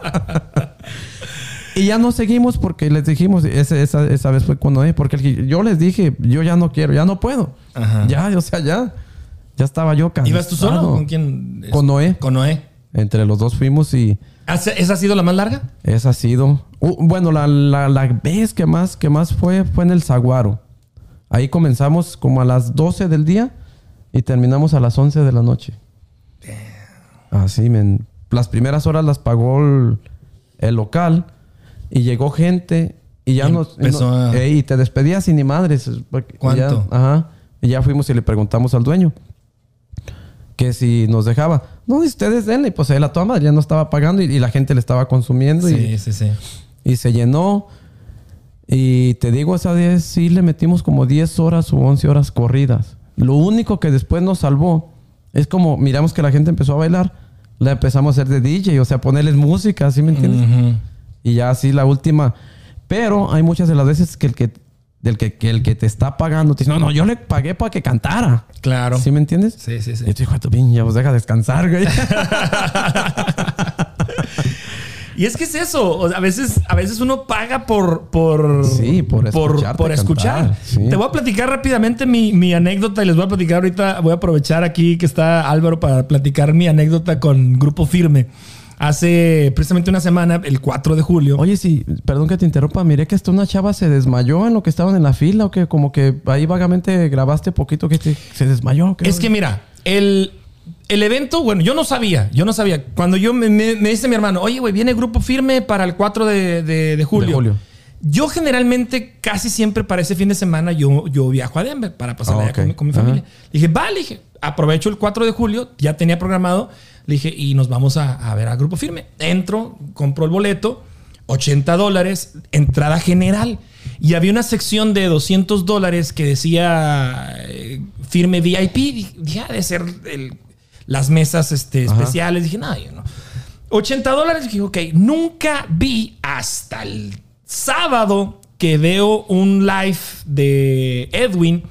y ya no seguimos porque les dijimos, esa, esa, esa vez fue con Noé, porque el- yo les dije, yo ya no quiero, ya no puedo. Ajá. Ya, o sea, ya. Ya estaba yo cansado. ¿Ibas tú solo? ¿Con quién? Con Noé. Con Noé. Entre los dos fuimos y ¿Has- ¿Esa ha sido la más larga? esa ha sido... Uh, bueno, la, la, la vez que más, que más fue fue en el Zaguaro. Ahí comenzamos como a las 12 del día y terminamos a las 11 de la noche. Así, men. Las primeras horas las pagó el, el local y llegó gente y ya Y nos... empezó no- a- y te despedías y ni madres. ¿Cuánto? ya- ajá. Y ya fuimos y le preguntamos al dueño que si nos dejaba. No, ustedes denle. Y pues él a toda madre ya no estaba pagando y, y la gente le estaba consumiendo y, Sí, sí, sí. y se llenó. Y te digo, esa vez sí le metimos como 10 horas o 11 horas corridas. Lo único que después nos salvó es como miramos que la gente empezó a bailar la empezamos a hacer de DJ, o sea, ponerles música, ¿sí me entiendes? Y ya así la última. Pero hay muchas de las veces que el que, del que, que el que te está pagando te dice, no, no, yo le pagué para que cantara. Claro. ¿Sí me entiendes? Sí, sí, sí. Y tú, hijo de tu pinche, pues deja descansar, güey. [laughs] Y es que es eso. A veces, a veces uno paga por, por, Sí, por por escuchar. sí. Te voy a platicar rápidamente mi, mi anécdota y les voy a platicar ahorita. Voy a aprovechar aquí que está Álvaro para platicar mi anécdota con Grupo Firme. Hace precisamente una semana, el 4 de julio. Oye, sí, perdón que te interrumpa. Miré que hasta una chava se desmayó en lo que estaban en la fila o que como que ahí vagamente grabaste poquito que te- se desmayó. Es que mira, el, el evento, bueno, yo no sabía, yo no sabía. Cuando yo me, me- me dice mi hermano, oye, güey, viene grupo firme para el 4 de, de- de julio. De julio. Yo generalmente, casi siempre para ese fin de semana, yo, yo viajo a Denver para pasar Ah, allá con, mi- con mi Ajá. familia. Le dije, vale, dije, aprovecho el 4 de julio, ya tenía programado. Le dije, y nos vamos a, a ver a grupo firme. Entro, compro el boleto, 80 dólares, entrada general. Y había una sección de 200 dólares que decía eh, firme VIP. Ha de ser el- las mesas este, especiales. Dije, no, yo no. 80 dólares. Dije, ok, nunca vi hasta el sábado que veo un live de Edwin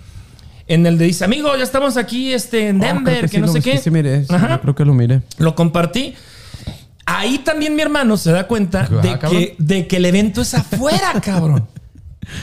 en el de dice, amigo, ya estamos aquí este, en Oh, creo Denver, que, sí no lo- sé qué. Sí, miré. sí, Ajá. creo que lo miré. Lo compartí. Ahí también mi hermano se da cuenta Ah, de, cabrón. que, de que el evento es afuera, [laughs] cabrón.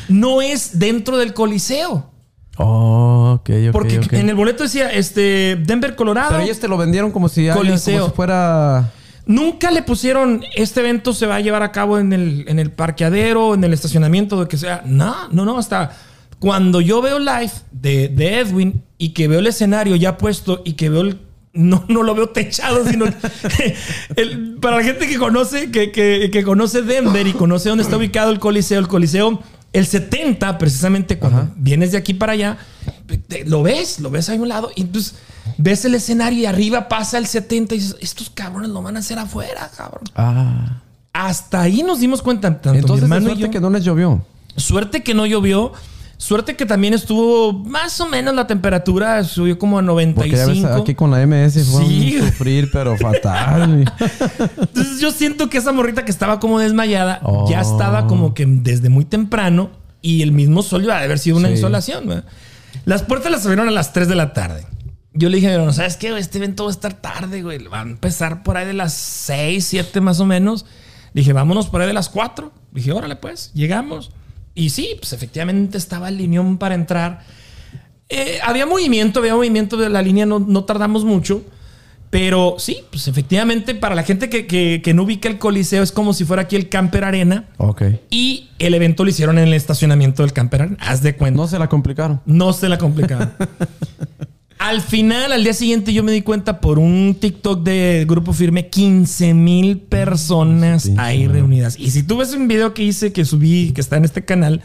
No es dentro del Coliseo. Oh, ok, ok. Porque en el boleto decía este, Denver, Colorado. Pero ellos te lo vendieron como si, Coliseo. como si fuera... Nunca le pusieron este evento se va a llevar a cabo en el, en el parqueadero, en el estacionamiento, de que sea. No, no, no. Hasta cuando yo veo live de, de Edwin y que veo el escenario ya puesto y que veo el. No, no lo veo techado, sino que [laughs] el- para la gente que conoce, que, que- que conoce Denver y conoce dónde está ubicado el Coliseo, el Coliseo, el 70, precisamente cuando Ajá. vienes de aquí para allá, te- lo ves, lo ves ahí a un lado y entonces ves el escenario y arriba pasa el 70 y dices, estos cabrones lo van a hacer afuera, cabrón. Ah. Hasta ahí nos dimos cuenta, tanto mi Entonces, de hermano y suerte yo. que no les llovió. Suerte que no llovió. Suerte que también estuvo más o menos la temperatura, subió como a Porque ya ves 95. aquí con la MS fue Sí. un sufrir, pero fatal. Entonces yo siento que esa morrita que estaba como desmayada Oh. ya estaba como que desde muy temprano y el mismo sol iba a haber sido una Sí. insolación. ¿verdad? Las puertas las abrieron a las 3 de la tarde. Yo le dije, no, ¿sabes qué? Este evento va a estar tarde, güey. Va a empezar por ahí de las 6, 7 más o menos. Dije, vámonos por ahí de las 4. Dije, órale pues, llegamos. Y sí, pues efectivamente estaba el lineón para entrar. Eh, había movimiento, había movimiento de la línea, no, no tardamos mucho. Pero sí, pues efectivamente, para la gente que, que- que no ubica el Coliseo, es como si fuera aquí el Camper Arena. ok. Y el evento lo hicieron en el estacionamiento del Camper Arena. Haz de cuenta. No se la complicaron. No se la complicaron. [laughs] al final, al día siguiente, yo me di cuenta por un TikTok de Grupo Firme, 15 mil personas Sí, ahí sí. reunidas. Y si tú ves un video que hice, que subí, que está en este canal,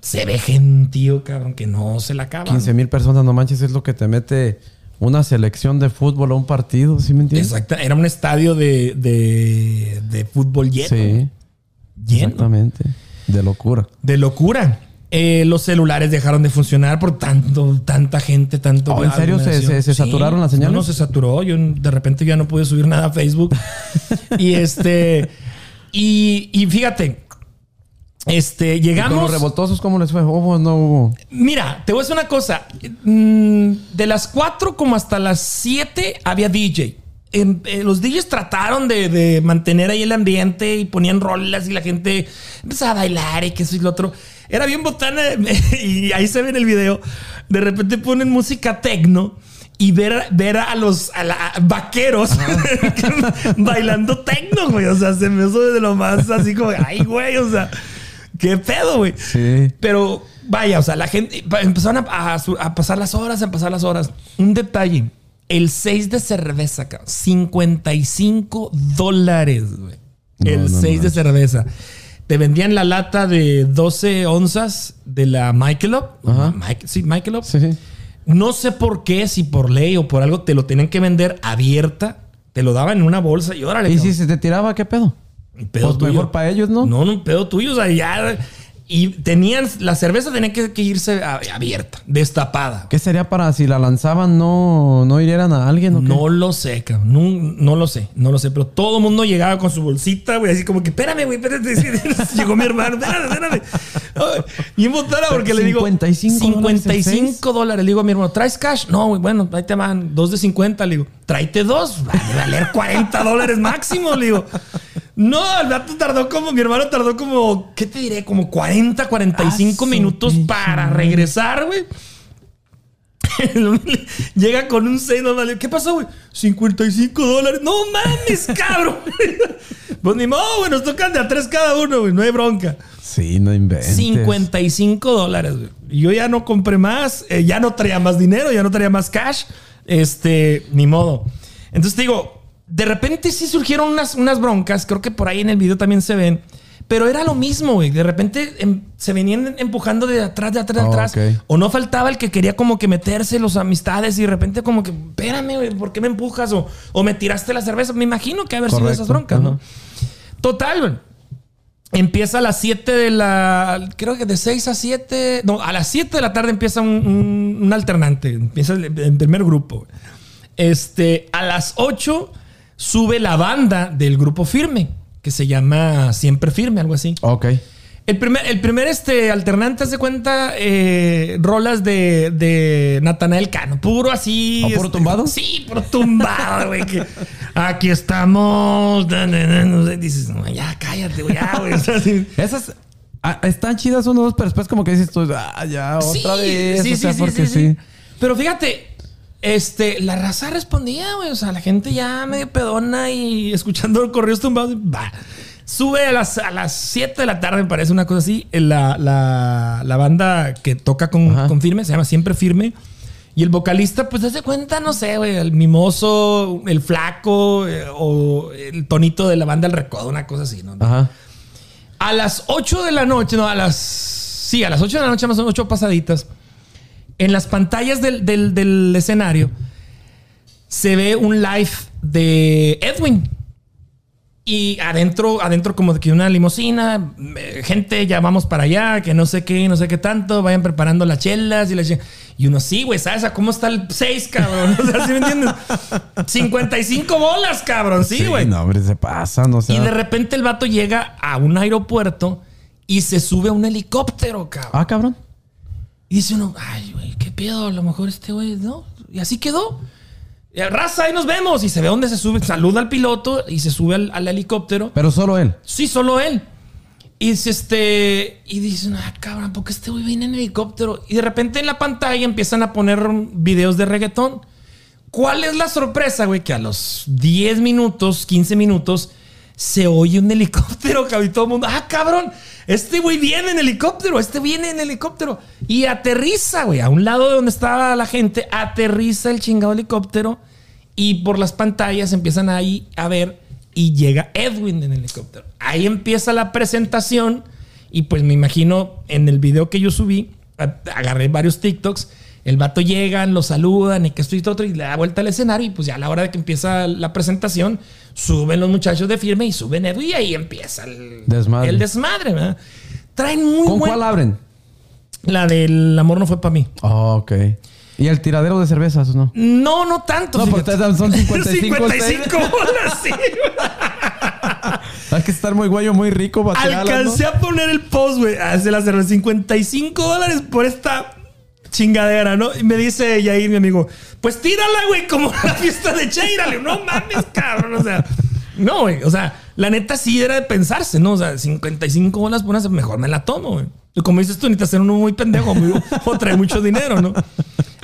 se ve gentío, cabrón, que no se la acaba. 15 mil personas, no manches, es lo que te mete una selección de fútbol a un partido, ¿sí me entiendes? Exacto. Era un estadio de, de, de fútbol lleno. Sí, lleno. exactamente. De locura. De locura. Eh, los celulares dejaron de funcionar por tanto, tanta gente, tanto. Oh, ¿en serio se- aglomeración. se- se saturaron las señales? No, no, se saturó. Yo de repente ya no pude subir nada a Facebook. [laughs] y este. Y, y fíjate. Este, ¿Y con llegamos. los revoltosos cómo les fue? ¿Hubo o no hubo? Mira, te voy a decir una cosa. Mm, De las 4 como hasta las 7 había DJ. En- eh, los DJs trataron de, de mantener ahí el ambiente y ponían rolas y la gente empezaba a bailar y que eso y lo otro. Era bien botana [laughs] y ahí se ve en el video. De repente ponen música tecno y ver, ver a los a la- a vaqueros [laughs] bailando tecno, güey. O sea, se me hizo de lo más así como, ay, güey, o sea, qué pedo, güey. Sí. Pero vaya, o sea, la gente empezaron a, a a pasar las horas, a pasar las horas. Un detalle: el 6 de cerveza, cabrón, 55 dólares, güey. No, el no 6 de manches. cerveza. Te vendían la lata de 12 onzas de la Michelob. Ajá. Mike- sí, Michelob. Sí, sí. No sé por qué, si por ley o por algo, te lo tenían que vender abierta. Te lo daban en una bolsa y órale. ¿Y si se te tiraba, qué pedo? Pedo Pues tuyo. mejor para ellos, ¿no? No, no, un pedo tuyo. O sea, ya. Y tenían, la cerveza tenía que, que irse abierta, destapada. ¿Qué sería para si la lanzaban no, no hirieran a alguien o qué? No lo sé, cabrón. No, no lo sé, no lo sé. Pero todo el mundo llegaba con su bolsita, güey, así como que, espérame, güey, espérate. [laughs] Llegó mi hermano, espérame. Ay, Y embotada porque le digo, 55 dólares el 55 dólares. Le digo a mi hermano, ¿traes cash? No, güey, bueno, ahí te van dos de 50. Le digo, tráete dos, va a valer 40 dólares máximo. Le digo, no, el vato tardó como, mi hermano tardó como, ¿qué te diré? Como 40, 45 Ah, minutos para regresar, güey. [laughs] Llega con un 6 normal. ¿Qué pasó, güey? 55 dólares. No mames, [laughs] cabrón. pues ni modo, güey. Nos tocan de a tres cada uno, güey. No hay bronca. Sí, no inventes. 55 dólares, güey. Yo ya no compré más. eh, ya no traía más dinero. Ya no traía más cash. Este, ni modo. Entonces te digo, de repente sí surgieron unas, unas broncas. Creo que por ahí en el video también se ven. Pero era lo mismo, güey. De repente em, se venían empujando de atrás, de atrás, de Oh, atrás. O no faltaba el que quería como que meterse los amistades y de repente como que, espérame, güey, ¿por qué me empujas? O, o me tiraste la cerveza. Me imagino que haber sido esas broncas. Total, güey. Empieza a las 7 de la. Creo que de 6 a 7. No, a las 7 de la tarde empieza un, un- un alternante. Empieza el, el primer grupo. güey. Este, a las 8 sube la banda del grupo firme, que se llama Siempre Firme, algo así. Ok. El primer, el primer este, alternante, hace cuenta, eh, rolas de, de Natanael Cano. Puro así. ¿O puro este, tumbado? Sí, puro tumbado, güey. aquí estamos. dices, no, ya cállate, güey. Ya, güey. Esas ah, están chidas uno dos, pero después como que dices tú, ah, ya, otra Sí, vez. sí, o sea, porque sí. sí. Pero fíjate, este, la raza respondía, güey. O sea, la gente ya medio pedona y escuchando [laughs] correos tumbados. Va. Sube a las, a las 7 de la tarde, me parece una cosa así. La, la, la banda que toca con firme se llama Siempre Firme. Y el vocalista, pues, hace cuenta, no sé, güey, el mimoso, el flaco eh, o el tonito de la banda El Recodo, una cosa así, ¿no? Ajá. A las 8 de la noche, no, a las. Sí, a las 8 de la noche, más o menos 8 pasaditas. En las pantallas del, del- del escenario se ve un live de Edwin. Y adentro, adentro como de que una limusina, eh, gente, ya vamos para allá, que no sé qué, no sé qué tanto, vayan preparando las chelas y la che- Y uno, sí, güey, ¿sabes a cómo está el 6, cabrón? [laughs] O sea, ¿sí me entiendes? 55 bolas, cabrón, sí, güey. no, hombre, se pasan, o sea. Y de repente el vato llega a un aeropuerto y se sube a un helicóptero, cabrón. Ah, cabrón. Y dice uno, ay, güey, qué pedo, a lo mejor este güey, ¿no? Y así quedó. Y, Raza, ahí nos vemos. Y se ve dónde se sube, saluda al piloto y se sube al, al helicóptero. Pero solo él. Sí, solo él. Y dice, este, y dicen, ah, cabrón, ¿por qué este güey viene en helicóptero? Y de repente en la pantalla empiezan a poner videos de reggaetón. ¿Cuál es la sorpresa, güey? Que a los 10 minutos, 15 minutos, se oye un helicóptero, [laughs] cabrón, y todo el mundo, ah, cabrón, este güey viene en helicóptero, este viene en helicóptero. Y aterriza, güey, a un lado de donde estaba la gente, aterriza el chingado helicóptero y por las pantallas empiezan ahí a ver y llega Edwin en helicóptero. Ahí empieza la presentación y pues me imagino en el video que yo subí, agarré varios TikToks, el vato llegan, lo saludan y que esto y todo y le da vuelta al escenario y pues ya a la hora de que empieza la presentación, suben los muchachos de firme y suben Edwin y ahí empieza el Desmadre. El desmadre, ¿verdad? Traen muy ¿Con buen... cuál abren? La del amor no fue para mí. Oh, ok. ¿Y el tiradero de cervezas, no? No, no tanto. No, porque son 55 55 [laughs] bolas, sí. [laughs] Hay que estar muy güey o muy rico. Alcancé a poner el post, güey. Hace la cerveza 55 dólares por esta chingadera, ¿no? Y me dice Yair, mi amigo, pues tírala, güey, como [laughs] la fiesta de Cheira. Le digo, No mames, cabrón. O sea, no, güey. O sea, la neta sí era de pensarse, ¿no? O sea, 55 bolas por una, mejor me la tomo, güey. Como dices tú, necesitas ser uno muy pendejo muy- [laughs] o trae mucho dinero, ¿no?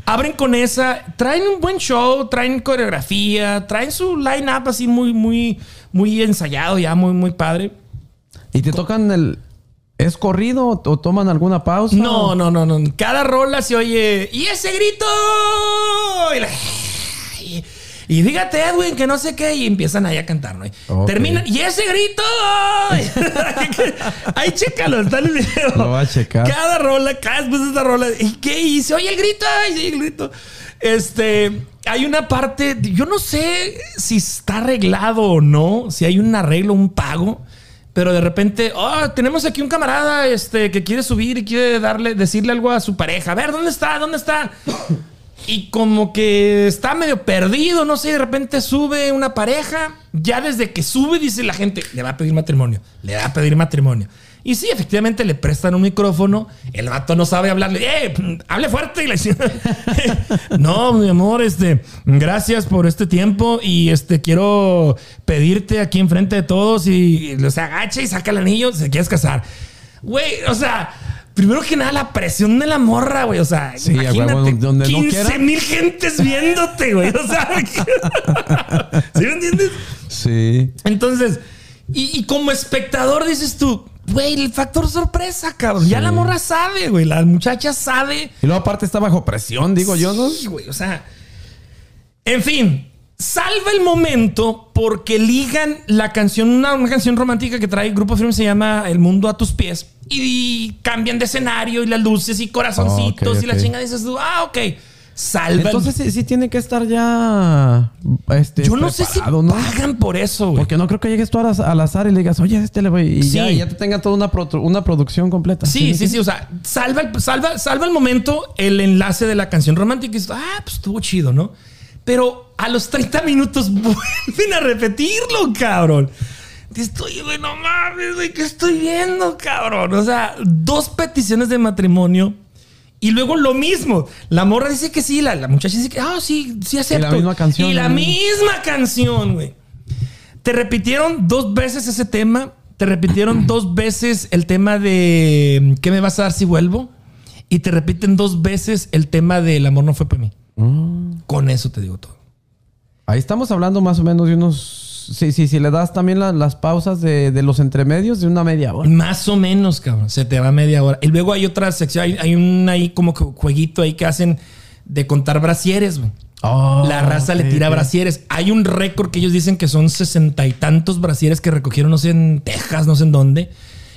Abren con esa, traen un buen show, traen coreografía, traen su line-up así muy, muy, muy ensayado ya, muy, muy padre. ¿Y te tocan el... ¿Es corrido o o toman alguna pausa? No, no, no, no. Cada rola se oye. ¡Y ese grito! Y, la- y- y fíjate, Edwin, que no sé qué. Y empiezan ahí a cantar, ¿no? Y Ok. Terminan. ¡Y ese grito! [laughs] [laughs] ahí chécalo, está en el video. Lo voy a checar. Cada rola, cada después de esa rola. ¿Y qué? Y se oye el grito. ¡Ay, se oye el grito! Este. Hay una parte. Yo no sé si está arreglado o no. Si hay un arreglo, un pago. Pero de repente, oh, tenemos aquí un camarada este, que quiere subir y quiere darle, decirle algo a su pareja. A ver, ¿dónde está? ¿Dónde está? Y como que está medio perdido, no sé, de repente sube una pareja. Ya desde que sube, dice la gente, le va a pedir matrimonio, le va a pedir matrimonio. Y sí, efectivamente le prestan un micrófono. El vato no sabe hablarle. ¡Eh! [laughs] Hable fuerte. Y le dice, [laughs] no, mi amor, este, gracias por este tiempo. Y este, quiero pedirte aquí enfrente de todos. Y, se agacha y saca el anillo. Se quieres casar. Güey, o sea, primero que nada, la presión de la morra, güey. O sea, Sí, a imagínate, huevo, donde no 15 quiera. mil gentes viéndote, güey. O sea, [laughs] ¿sí me entiendes? Sí. Entonces, y, y como espectador dices tú, güey, el factor sorpresa, cabrón. Ya la morra sabe, güey. La muchacha sabe. Y luego aparte está bajo presión, digo yo, ¿no? Sí, güey. O sea, en fin, salva el momento porque ligan la canción, una, una canción romántica que trae el grupo firme se llama El mundo a tus pies. Y cambian de escenario y las luces y corazoncitos Ok, y la chinga dices tú, ah, ok. Salva el- Entonces sí, sí tiene que estar ya. Este, Yo no sé si ¿no? pagan por eso, güey. Porque no creo que llegues tú al, az- al azar y le digas, oye, este le voy. Y Sí. ya, ya te tenga toda una, pro- una producción completa. Sí, sí, sí. O sea, salva el, salva, salva el momento el enlace de la canción romántica. Y dices, ah, pues estuvo chido, ¿no? Pero a los 30 minutos [laughs] vuelven a repetirlo, cabrón. Oye, güey, no mames, güey, ¿qué estoy viendo, cabrón? O sea, dos peticiones de matrimonio. Y luego lo mismo. La morra dice que sí, la, la muchacha dice que, ah, sí, sí acepto. misma canción, Y la misma canción, güey. Te repitieron dos veces ese tema. Te repitieron dos veces el tema de ¿qué me vas a dar si vuelvo? Y te repiten dos veces el tema de el amor no fue para mí. Mm. Con eso te digo todo. Ahí estamos hablando más o menos de unos. Sí, sí, si le das también la- las pausas de, de los entremedios de una media hora. Más o menos, cabrón. Se te va media hora. Y luego hay otra sección, hay, hay un ahí como que jueguito ahí que hacen de contar brasieres, güey. Oh, La raza le tira brasieres. Hay un récord que ellos dicen que son sesenta y tantos brasieres que recogieron, no sé, en Texas, no sé en dónde.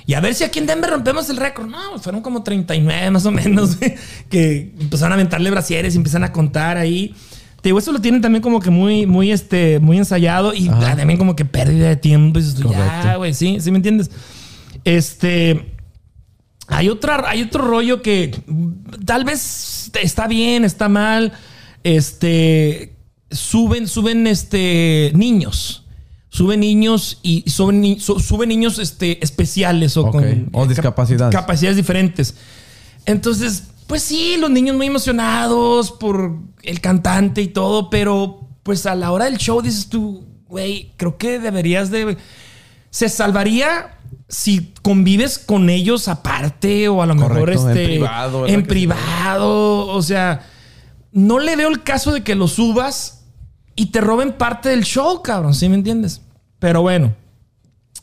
Y a ver si aquí en Denver rompemos el récord. No, fueron como 39 más o menos, [laughs] que empezaron a aventarle brasieres y empiezan a contar ahí. Te digo, eso lo tienen también como que muy, muy, este, muy ensayado y también como que pérdida de tiempo. Y ya, güey, sí, sí me entiendes. Este, hay, otra, hay otro rollo que tal vez está bien, está mal. Este suben, suben este niños. Suben niños y suben, suben niños este, especiales o con O discapacidades. capacidades diferentes. Entonces, pues sí, los niños muy emocionados por el cantante y todo, pero pues a la hora del show dices tú, güey, creo que deberías de se salvaría si convives con ellos aparte o a lo mejor en este privado, ¿verdad en privado, o sea, no le veo el caso de que lo subas y te roben parte del show, cabrón, ¿sí me entiendes? Pero bueno,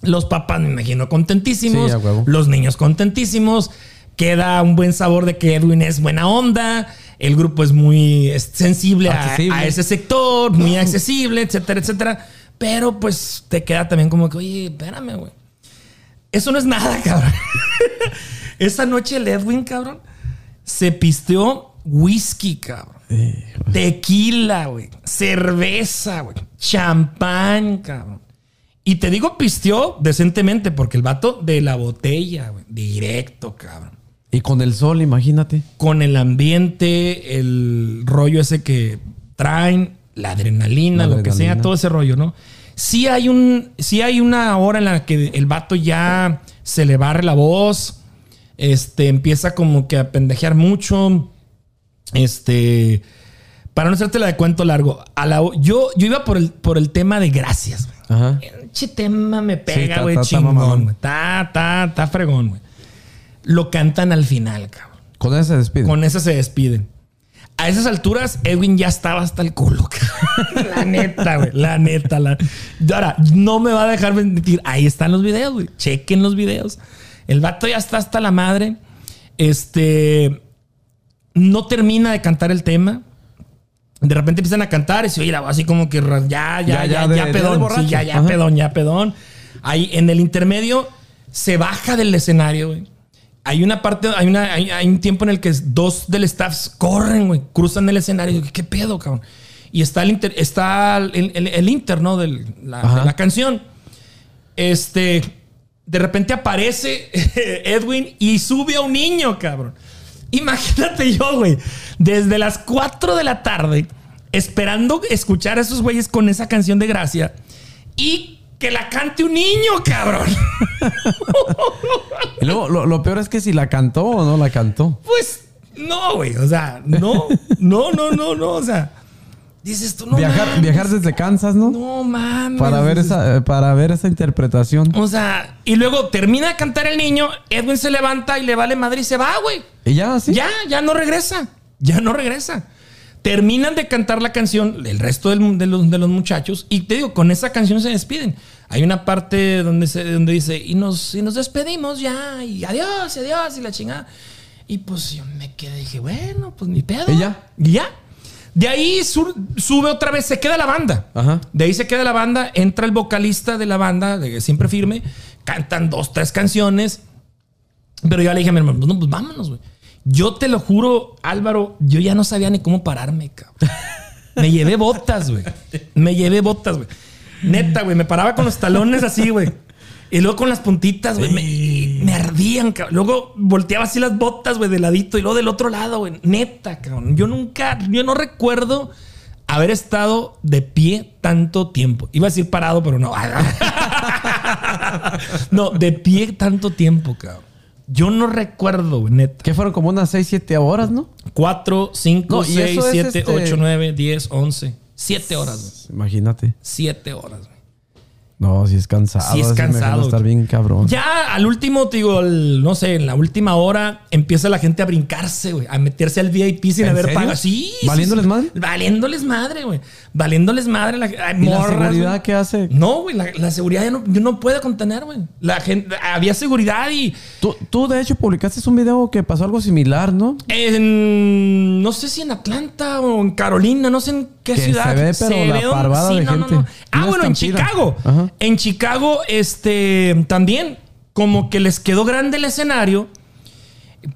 los papás me imagino contentísimos, Sí, los niños contentísimos, queda un buen sabor de que Edwin es buena onda, el grupo es muy sensible a ese sector, muy accesible, etcétera, etcétera. Pero pues te queda también como que, oye, espérame, güey. Eso no es nada, [laughs] cabrón. Esa noche el Edwin, cabrón, se pisteó whisky, cabrón. Tequila, güey. Cerveza, güey. Champán, cabrón. Y te digo pisteó decentemente porque el vato de la botella, güey. Directo, cabrón. Y con el sol, imagínate. Con el ambiente, el rollo ese que traen, la adrenalina, La lo que sea, todo ese rollo, ¿no? Sí hay, un, sí hay una hora en la que el vato ya se le barre la voz, este, empieza como que a pendejear mucho, este, para no hacerte la de cuento largo, a la, yo, yo iba por el, por el tema de gracias, güey. Ajá. Che tema me pega, güey, chingón, güey. Ta, ta, ta fregón, güey. Lo cantan al final, cabrón. Con eso se despide. Con esa se despiden. A esas alturas, Edwin ya estaba hasta el culo. cabrón. la neta, güey. La neta. La... Ahora, no me va a dejar mentir. Ahí están los videos, güey. Chequen los videos. El vato ya está hasta la madre. Este. No termina de cantar el tema. De repente empiezan a cantar y se oye la voz así como que ya, ya, ya, Ya, ya, ya, de- de pedón. borracho. Sí, ya, ya, Ajá. pedón, ya, pedón. Ahí en el intermedio se baja del escenario, güey. Hay una parte, hay, una, hay, hay un tiempo en el que dos del staff corren, güey, cruzan el escenario. Y digo, ¿Qué pedo, cabrón? Y está el inter, está el, el, el inter, ¿no? De la, de la canción. Este de repente aparece [laughs] Edwin y sube a un niño, cabrón. Imagínate yo, güey, desde las 4 de la tarde, esperando escuchar a esos güeyes con esa canción de gracia y que la cante un niño, cabrón. [laughs] Y luego, lo, lo peor es que si la cantó o no la cantó. Pues no, güey, o sea, no, no, no, no, no, o sea, dices tú, no viajar, mames, viajar desde Kansas, ¿no? No mames. Para ver esa, eh, para ver esa interpretación. O sea, y luego termina de cantar el niño, Edwin se levanta y le vale madre y se va, güey. Y ya así. Ya, ya no regresa. Ya no regresa. Terminan de cantar la canción el resto del- de, los, de los muchachos y te digo, con esa canción se despiden. Hay una parte donde, se, donde dice, y nos, y nos despedimos ya, y adiós, y adiós, y la chingada. Y pues yo me quedé dije, bueno, pues ni pedo. ¿Y ya? Y ya. De ahí su- sube otra vez, se queda la banda. Ajá. De ahí se queda la banda, entra el vocalista de la banda, de siempre firme, cantan dos, tres canciones. Pero yo le dije a mi hermano, no, pues vámonos, güey. Yo te lo juro, Álvaro, yo ya no sabía ni cómo pararme, cabrón. Me llevé botas, güey. Me llevé botas, güey. Neta, güey. Me paraba con los talones así, güey. Y luego con las puntitas, güey. Me, ardían, cabrón. Luego volteaba así las botas, güey, de ladito. Y luego del otro lado, güey. Neta, cabrón. Yo nunca, yo no recuerdo haber estado de pie tanto tiempo. Iba a decir parado, pero no. [laughs] no, de pie tanto tiempo, cabrón. Yo no recuerdo, güey, neta. Que fueron como unas 6, 7 horas, ¿no? 4, 5, No, y 6, eso es 7, este- 8, 9, 10, 11. 7 horas, güey. Imagínate. 7 horas, güey. No, si es cansado. Sí es cansado. estar bien cabrón. Ya al último, te digo, el- no sé, en la última hora empieza la gente a brincarse, güey, a meterse al VIP sin ¿En haber serio? pagado. Sí. ¿Valiéndoles sí. madre? Valiéndoles madre, güey. Valiéndoles madre. La, ay, ¿Y la seguridad güey. qué hace? No, güey, la, la seguridad ya no, yo no puede contener, güey. La gente, había seguridad y Tú, tú, de hecho, publicaste un video que pasó algo similar, ¿no? en, no sé si en Atlanta o en Carolina, no sé en qué Que ciudad. se ve, pero la un- parvada de no, no, gente. no. Ah, bueno, en. Chicago. Ajá. En Chicago, este, también, como que les quedó grande el escenario,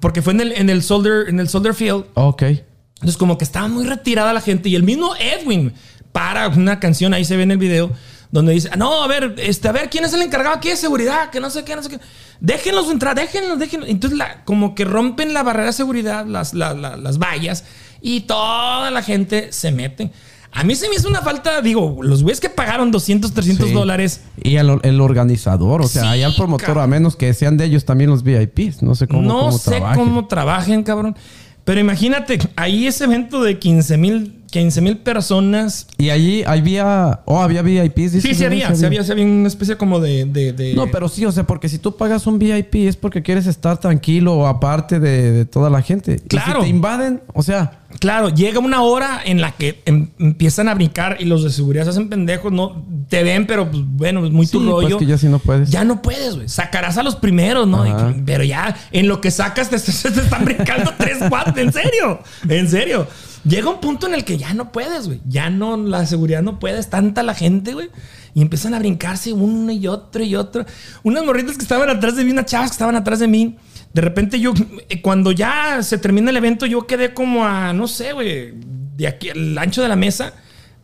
porque fue en el, en el Soldier, en el Soldier Field. Ok. Entonces, como que estaba muy retirada la gente. Y el mismo Edwin para una canción, ahí se ve en el video, donde dice: "Ah, No, a ver, este, a ver, ¿quién es el encargado aquí de seguridad? Que no sé qué, no sé qué. Déjenlos entrar, déjenlos, déjenlos. Entonces, la- como que rompen la barrera de seguridad, las, la- la- las vallas, y toda la gente se mete. A mí se me hizo una falta, digo, los güeyes que pagaron 200, 300 Sí. dólares. Y el, el organizador, o sea, Sí, ahí al promotor, cabrón. a menos que sean de ellos también los VIPs. No sé cómo, no cómo sé trabajen. cómo trabajen, cabrón. Pero imagínate, ahí ese evento de 15 mil 15 mil personas. Y allí había. Oh, había VIPs. dices, Sí, sí había, sí había, sí había una especie como de... de- de- No, pero sí, o sea, porque si tú pagas un VIP es porque quieres estar tranquilo aparte de, de toda la gente. Y Claro. si te invaden, o sea, Claro, llega una hora en la que em- empiezan a brincar y los de seguridad se hacen pendejos, no te ven, pero pues bueno, es muy tu sí, rollo. pues que ya si no puedes. Ya no puedes, güey. Sacarás a los primeros, ¿no? Y que- pero ya en lo que sacas te- [laughs] te están brincando tres, cuatro. En serio, en serio. Llega un punto en el que ya no puedes, güey. Ya no, la seguridad no puede. Es tanta la gente, güey. Y empiezan a brincarse uno y otro y otro. Unas morritas que estaban atrás de mí, unas chavas que estaban atrás de mí. De repente yo, eh, cuando ya se termina el evento, yo quedé como a, no sé, güey, de aquí, al ancho de la mesa,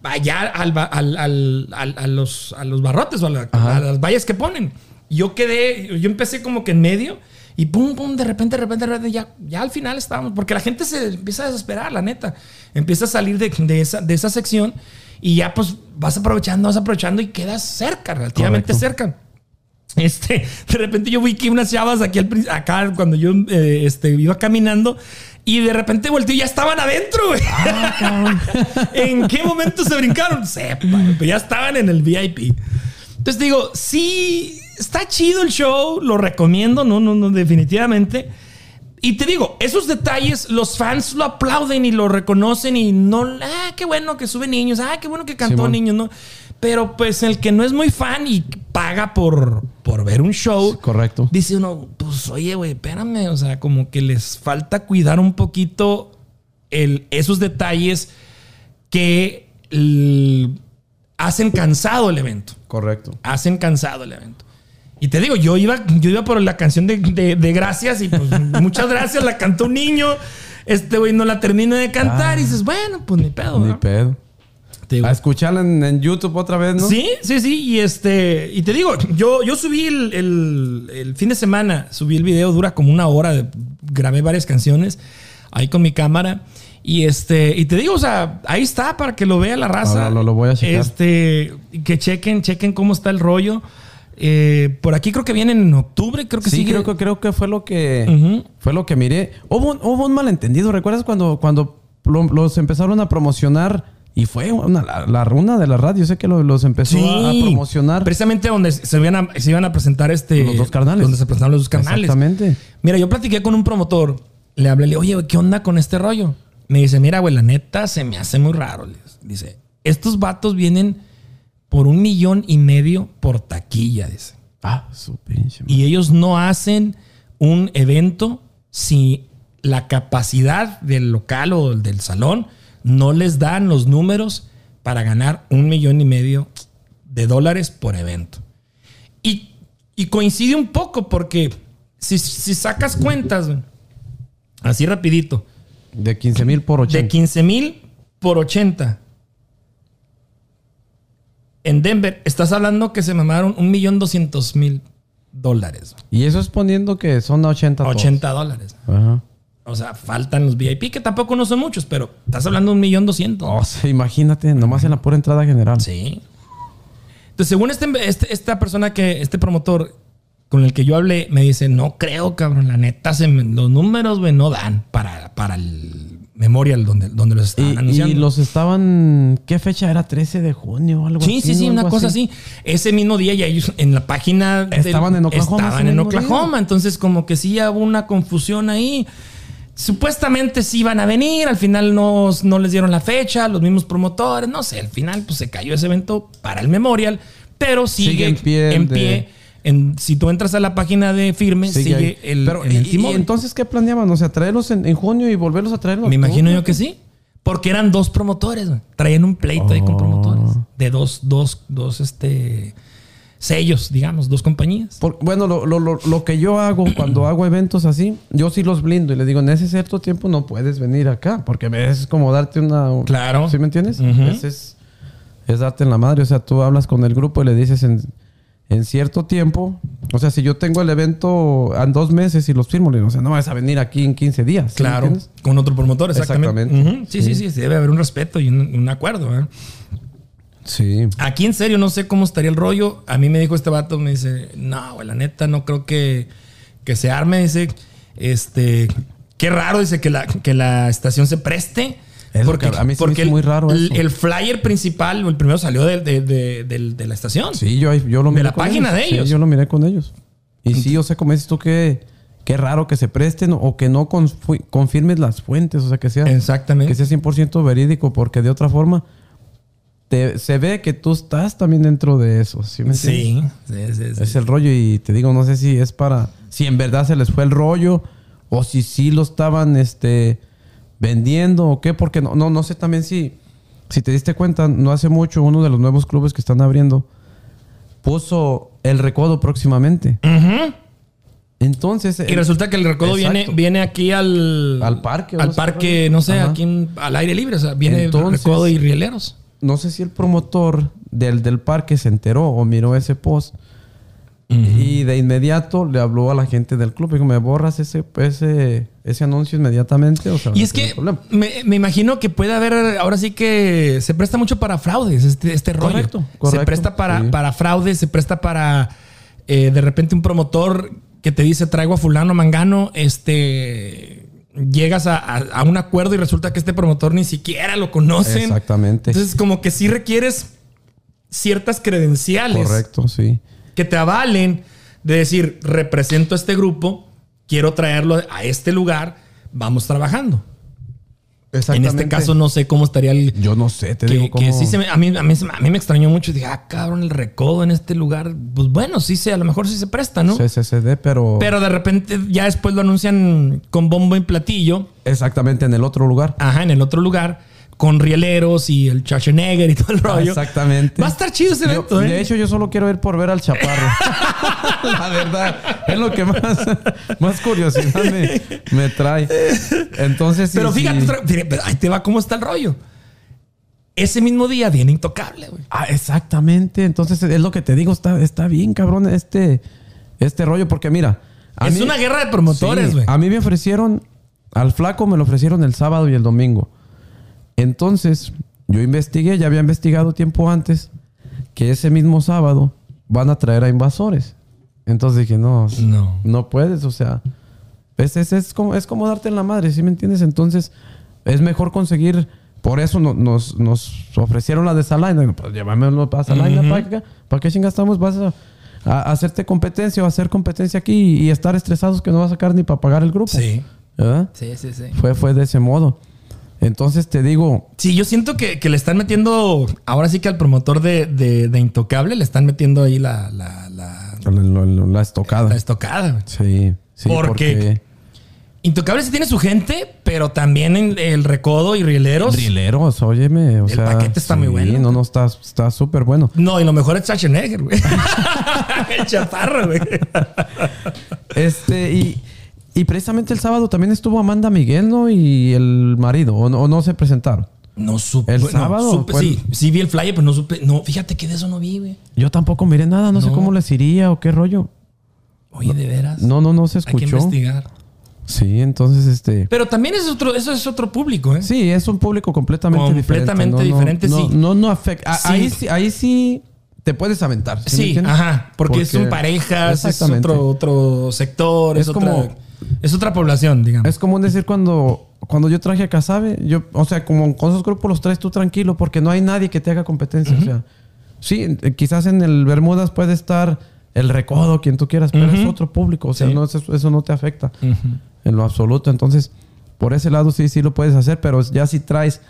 allá al, al- al- al- a, los, a los barrotes o a, la- a las vallas que ponen. Yo quedé, yo empecé como que en medio y pum, pum, de repente, de repente, de repente, ya, ya al final estábamos, porque la gente se empieza a desesperar, la neta. Empieza a salir de, de esa, de esa sección y ya pues vas aprovechando, vas aprovechando y quedas cerca, relativamente Correcto. cerca. Este, de repente yo vi que unas chavas aquí al acá cuando yo eh, este, iba caminando y de repente volteé y ya estaban adentro, güey. [laughs] ¿En qué momento se brincaron? Sepa, pero ya estaban en el VIP. Entonces digo, sí, está chido el show, lo recomiendo, no, no, no, definitivamente. Y te digo, esos detalles, los fans lo aplauden y lo reconocen y no, ah, qué bueno que sube niños, ah, qué bueno que cantó niños, ¿no? Pero pues el que no es muy fan y paga por, por ver un show, correcto. dice uno, pues oye, güey, espérame, o sea, como que les falta cuidar un poquito el, esos detalles que hacen cansado el evento. Correcto. Hacen cansado el evento. Y te digo, yo iba, yo iba por la canción de, de- de gracias y pues [laughs] muchas gracias, la cantó un niño. Este güey no la termina de cantar Ah. y dices, bueno, pues ni pedo. Ni ¿no? pedo. Te- A escucharla en, en YouTube otra vez, ¿no? Sí, sí, sí. Y este, y te digo, yo, yo subí el, el- el fin de semana, subí el video, dura como una hora, de- grabé varias canciones ahí con mi cámara. Y este, y te digo, o sea, ahí está para que lo vea la raza. Ahora lo- lo voy a checar. Este, que chequen, chequen cómo está el rollo. Eh, por aquí creo que vienen en octubre, creo que Sí, sigue. creo que creo que fue lo que fue lo que miré. Hubo, un- hubo un malentendido. ¿Recuerdas cuando, cuando lo- los empezaron a promocionar? Y fue una, la, la runa de la radio. Sé que lo- los empezó a, a promocionar. Precisamente donde se iban a, se iban a presentar este. Los dos carnales. Donde se presentaron los dos carnales. Exactamente. Mira, yo platiqué con un promotor. Le hablé, le dije, oye, ¿qué onda con este rollo? Me dice, mira, güey, la neta se me hace muy raro. Dice, estos vatos vienen por un millón y medio por taquilla, dice. Ah, su pinche. Y ellos no hacen un evento si la capacidad del local o del salón no les dan los números para ganar un millón y medio de dólares por evento. Y, y coincide un poco porque si, si sacas cuentas, así rapidito, De 15 mil por 80. de 15 mil por 80. En Denver, estás hablando que se mamaron un millón doscientos mil dólares. Y eso es poniendo que son 80 todos. 80 dólares. Ajá. O sea, faltan los VIP, que tampoco no son muchos, pero estás hablando de un millón doscientos. O sea, imagínate, nomás en la pura entrada general. Sí. Entonces, según este, este- esta persona que, este promotor con el que yo hablé, me dice, no creo, cabrón, la neta, se me- los números, güey, no dan para, para el memorial donde, donde los estaban Y, anunciando. y los estaban. ¿Qué fecha era? 13 de junio o algo Sí, así. sí, sí, ¿no? una cosa así. Ese mismo día ya ellos en la página del- Estaban en Oklahoma, Estaban en Oklahoma. Entonces, como que sí hubo una confusión ahí. Supuestamente sí iban a venir, al final no, no les dieron la fecha, los mismos promotores, no sé, al final pues se cayó ese evento para el Memorial, pero sigue, Sigue en pie en de- pie. En- si tú entras a la página de Firme, sigue, el, Pero, en el y- y, T-Mobile. entonces qué planeaban? O sea, traerlos en, en junio y volverlos a traerlos. Me imagino yo que sí. Porque eran dos promotores, güey. Traían un pleito ahí con Oh. promotores. De dos, dos, dos, este, sellos, digamos, dos compañías. Por- bueno, lo, lo- lo- lo que yo hago [clears throat] cuando hago eventos así, yo sí los blindo y les digo, en ese cierto tiempo no puedes venir acá, porque es como darte una... Claro. ¿Sí me entiendes? Es, es- es darte en la madre, o sea, tú hablas con el grupo y le dices en, en cierto tiempo, o sea, si yo tengo el evento en dos meses y los firmo, o sea, no vas a venir aquí en 15 días. ¿sí me Claro. Con otro promotor, exactamente. Sí, sí, sí, sí, Debe haber un respeto y un, un acuerdo. ¿eh? Sí. Aquí en serio no sé cómo estaría el rollo. A mí me dijo este vato, me dice, no, güey, la neta no creo que, que se arme. Dice, este, qué raro, dice que la, que la estación se preste. Porque que a mí se me porque hizo el, muy raro el- eso. el flyer principal, el primero salió de, de- de- de la estación. Sí, yo, yo lo De miré la con página de Sí, ellos. yo lo miré con ellos. Y sí, o sea, como dices tú, que qué raro que se presten o que no confirmes las fuentes, o sea, que sea, Exactamente. que sea 100% verídico, porque de otra forma te- se ve que tú estás también dentro de eso. ¿sí me sí, sí, sí. Es el rollo y te digo, no sé si es para, si en verdad se les fue el rollo o si sí lo estaban este, vendiendo o qué, porque no, no, no sé también si, si te diste cuenta, no hace mucho uno de los nuevos clubes que están abriendo puso el recodo próximamente. Entonces, Y el- resulta que el recodo viene, Exacto. viene aquí al... Al parque, Al parque, no sé, Ajá. aquí en- al aire libre. O sea, viene Entonces- recodo y rieleros. no sé si el promotor del, del parque se enteró o miró ese post y de inmediato le habló a la gente del club dijo, ¿me borras ese, ese, ese anuncio inmediatamente? O sea, Y es que me, me imagino que puede haber, ahora sí que se presta mucho para fraudes este, este rollo. Correcto, Se correcto, presta para, sí. para fraudes, se presta para eh, de repente un promotor que te dice traigo a fulano mangano, este llegas a, a- a un acuerdo y resulta que este promotor ni siquiera lo conocen. Exactamente. Entonces como que sí requieres ciertas credenciales Correcto, sí. Que te avalen de decir, represento a este grupo, quiero traerlo a este lugar, vamos trabajando. En este caso no sé cómo estaría el... Yo no sé, te que, digo que cómo... sí se me, a, mí, a, mí, a mí me extrañó mucho. Dije, ah, cabrón, el recodo en este lugar. Pues bueno, sí se, a lo mejor sí se presta, ¿no? CCCD, pero... Pero de repente ya después lo anuncian con bombo y platillo. Exactamente, en el otro lugar. Ajá, en el otro lugar. Con rieleros y el Schwarzenegger y todo el rollo. Exactamente. Va a estar chido ese Yo- evento, ¿eh? De hecho, yo solo quiero ir por ver al chaparro. [laughs] La verdad. Es lo que más, [laughs] más curiosidad me, me trae. Entonces, sí, Pero sí. fíjate, pero ahí te va cómo está el rollo. ese mismo día viene Intocable, güey. Ah, exactamente. Entonces es lo que te digo, está, está bien, cabrón, este, este rollo, porque mira. a Es mí- una guerra de promotores, Sí, güey. a mí me ofrecieron, al flaco me lo ofrecieron el sábado y el domingo. Entonces, yo investigué, ya había investigado tiempo antes, que ese mismo sábado van a traer a invasores. Entonces dije, no, No. no puedes, o sea, es, es, es como, es como darte en la madre, ¿sí me entiendes? Entonces, es mejor conseguir, por eso no- nos, nos ofrecieron la de Salaina, Digo, pues llévamelo para Salaina, ¿para qué, ¿para qué chingas estamos? Vas a, a hacerte competencia o hacer competencia aquí y, y estar estresados que no vas a sacar ni para pagar el grupo. Sí. ¿Verdad? Sí, sí, sí. Fue, fue de ese modo. Entonces te digo, Sí, yo siento que, que le están metiendo, ahora sí que al promotor de, de- de Intocable le están metiendo ahí la, la, la, la, estocada. la estocada. güey. sí, sí. ¿Por porque qué? Intocable sí tiene su gente, pero también en el recodo y rieleros. Rieleros, óyeme. O El sea, paquete está muy bueno. No, no, está está súper bueno. No, y lo mejor es Schwarzenegger, güey. [laughs] el chaparro, güey. Este, y, y precisamente el sábado también estuvo Amanda Miguel, ¿no? Y el marido, o no, o no se presentaron. No supe. ¿El no, sábado? supe- ¿Cuál? sí, sí vi el flyer, pero no supe. No, fíjate que de eso no vi, güey. Yo tampoco miré nada, no, sé No. cómo les iría o qué rollo. Oye, de veras. No, no, no se Hay que escuchó. investigar. Sí, entonces este. Pero también es otro, eso es otro público, ¿eh? Sí, es un público completamente, Completamente diferente. No, no, diferente, no, sí. No, no afecta. Sí. Ahí, sí, ahí sí te puedes aventar. ¿sí ajá. Porque, son parejas, es Exactamente. otro, otro sector, es, Es otra- como- es otra población, digamos. Es común decir cuando, cuando yo traje a Casabe, yo, o sea, como con esos grupos los traes tú tranquilo porque no hay nadie que te haga competencia. O sea, sí, eh, quizás en el Bermudas puede estar el recodo, quien tú quieras, pero es otro público. O sea, Sí. no, eso, eso no te afecta en lo absoluto. Entonces, por ese lado sí, sí lo puedes hacer, pero ya si traes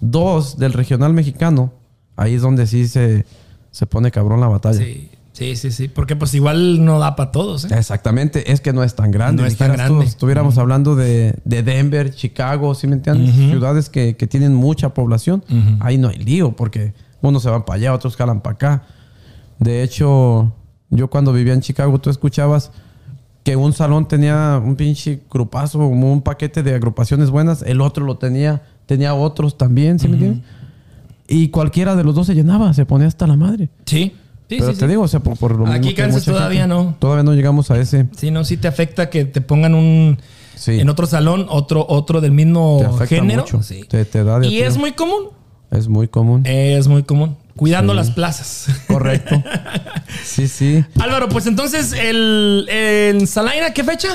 dos del regional mexicano, ahí es donde sí se, se pone cabrón la batalla. Sí, sí, sí, sí. Porque pues igual no da para todos, ¿eh? Exactamente, es que no es tan grande. No es tan tú, grande. estuviéramos hablando de, de Denver, Chicago, ¿sí me entiendes? Ciudades que, que tienen mucha población. Ahí no hay lío porque unos se van para allá, otros jalan para acá. De hecho, yo cuando vivía en Chicago, tú escuchabas que un salón tenía un pinche grupazo, como un paquete de agrupaciones buenas, el otro lo tenía, tenía otros también, ¿sí me entiendes? Y cualquiera de los dos se llenaba, se ponía hasta la madre. Sí. Sí, Pero sí, te sí. digo, o sea, por, por lo Aquí Kansas todavía gente- no. Todavía no llegamos a ese. Sí, no, sí te afecta que te pongan un Sí. en otro salón, otro, otro del mismo Te género. mucho. Te- te da de y es muy común. Es muy común. Es muy común. Cuidando las plazas. Correcto. [laughs] Sí, sí. Álvaro, pues entonces, el, en Salaina, ¿qué fecha?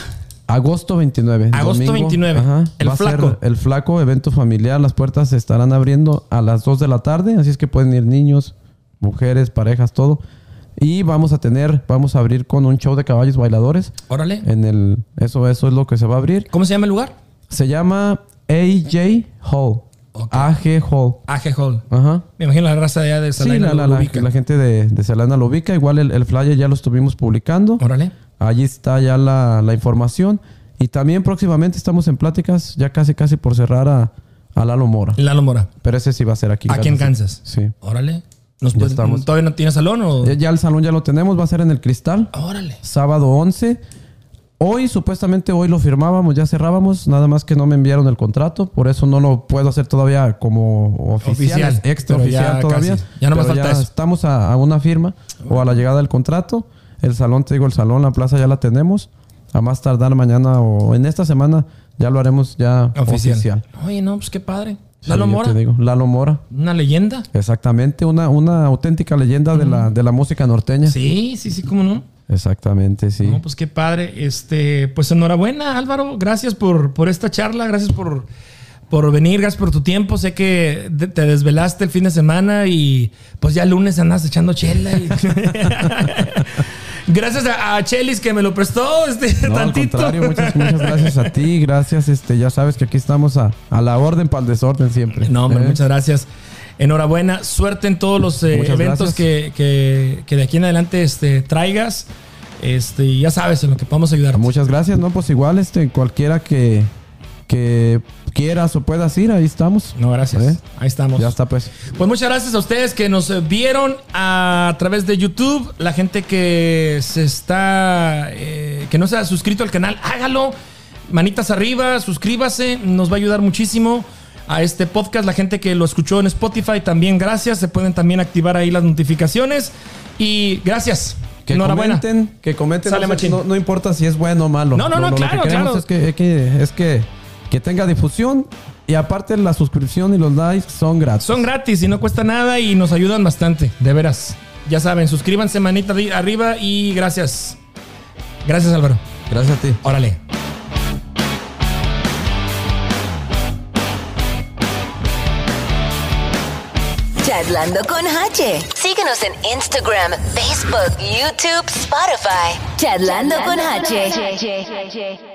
Agosto 29. Agosto 29. El Va a ser flaco. el flaco, evento familiar. Las puertas se estarán abriendo a las 2 de la tarde. Así es que pueden ir niños, mujeres, parejas, todo. Y vamos a tener, vamos a abrir con un show de caballos bailadores. Órale. En el, eso, eso es lo que se va a abrir. ¿Cómo se llama el lugar? Se llama AJ Hall. Ok. AG Hall. AG Hall. Ajá. Me imagino la raza de allá de Sí, Salaina la, lo la- la- ubica. la gente de, de Selena lo ubica. Igual el, el flyer ya lo estuvimos publicando. Órale. Allí está ya la, la información. Y también próximamente estamos en pláticas, ya casi casi por cerrar a, a Lalo Mora. Lalo Mora. Pero ese sí va a ser aquí. Aquí en Kansas. Sí. Órale. ¿Nos Ya estamos. ¿Todavía no tiene salón o...? Ya- Ya el salón ya lo tenemos, va a ser en el Cristal. Órale. Sábado 11. Hoy, supuestamente hoy lo firmábamos, ya cerrábamos, nada más que no me enviaron el contrato, por eso no lo puedo hacer todavía como oficial, Oficial, extra pero ya oficial todavía. casi. Ya nomás Pero falta eso. Estamos a, a una firma o a la llegada del contrato. El salón, te digo, el salón, la plaza ya la tenemos. A más tardar mañana o en esta semana ya lo haremos ya Oficial. oficial. Oye, no, pues qué padre. Lalo Mora. te digo, Lalo Mora. Una leyenda. Exactamente, una, una auténtica leyenda de, la, de la música norteña. Sí, sí, sí, cómo no. Exactamente, sí. No, pues qué padre. Este, pues enhorabuena, Álvaro. Gracias por, por esta charla. Gracias por, por venir. Gracias por tu tiempo. Sé que te desvelaste el fin de semana y pues ya el lunes andas echando chela. y- [laughs] gracias a, a Chelis que me lo prestó este, No, al [laughs] tantito. contrario, muchas, muchas gracias a ti. Gracias, este, ya sabes que aquí estamos a, a la orden para el desorden siempre. No, hombre, ¿Eh? muchas gracias. Enhorabuena, suerte en todos los eh, eventos que, que- que de aquí en adelante este, traigas. Este, ya sabes en lo que podemos ayudar. Muchas gracias, no, pues igual, este, cualquiera que, que quieras o puedas ir, ahí estamos. No, gracias. ¿Eh? Ahí estamos. Ya está, pues. Pues muchas gracias a ustedes que nos vieron a través de YouTube. La gente que se está, eh, que no se ha suscrito al canal, hágalo. Manitas arriba, suscríbase, nos va a ayudar muchísimo. a este podcast. La gente que lo escuchó en Spotify también gracias. Se pueden también activar ahí las notificaciones. Y gracias. Que Enhorabuena. comenten, que comenten. Sale no, no- no importa si es bueno o malo. No, no, no, lo claro, que queremos claro. Es, que, es que, es que, que tenga difusión y aparte la suscripción y los likes son gratis. Son gratis y no cuesta nada y nos ayudan bastante, de veras. Ya saben, suscríbanse manita arriba y gracias. Gracias Álvaro. Gracias a ti. Órale. Charlando con H. Síguenos en Instagram, Facebook, YouTube, Spotify. Charlando con H.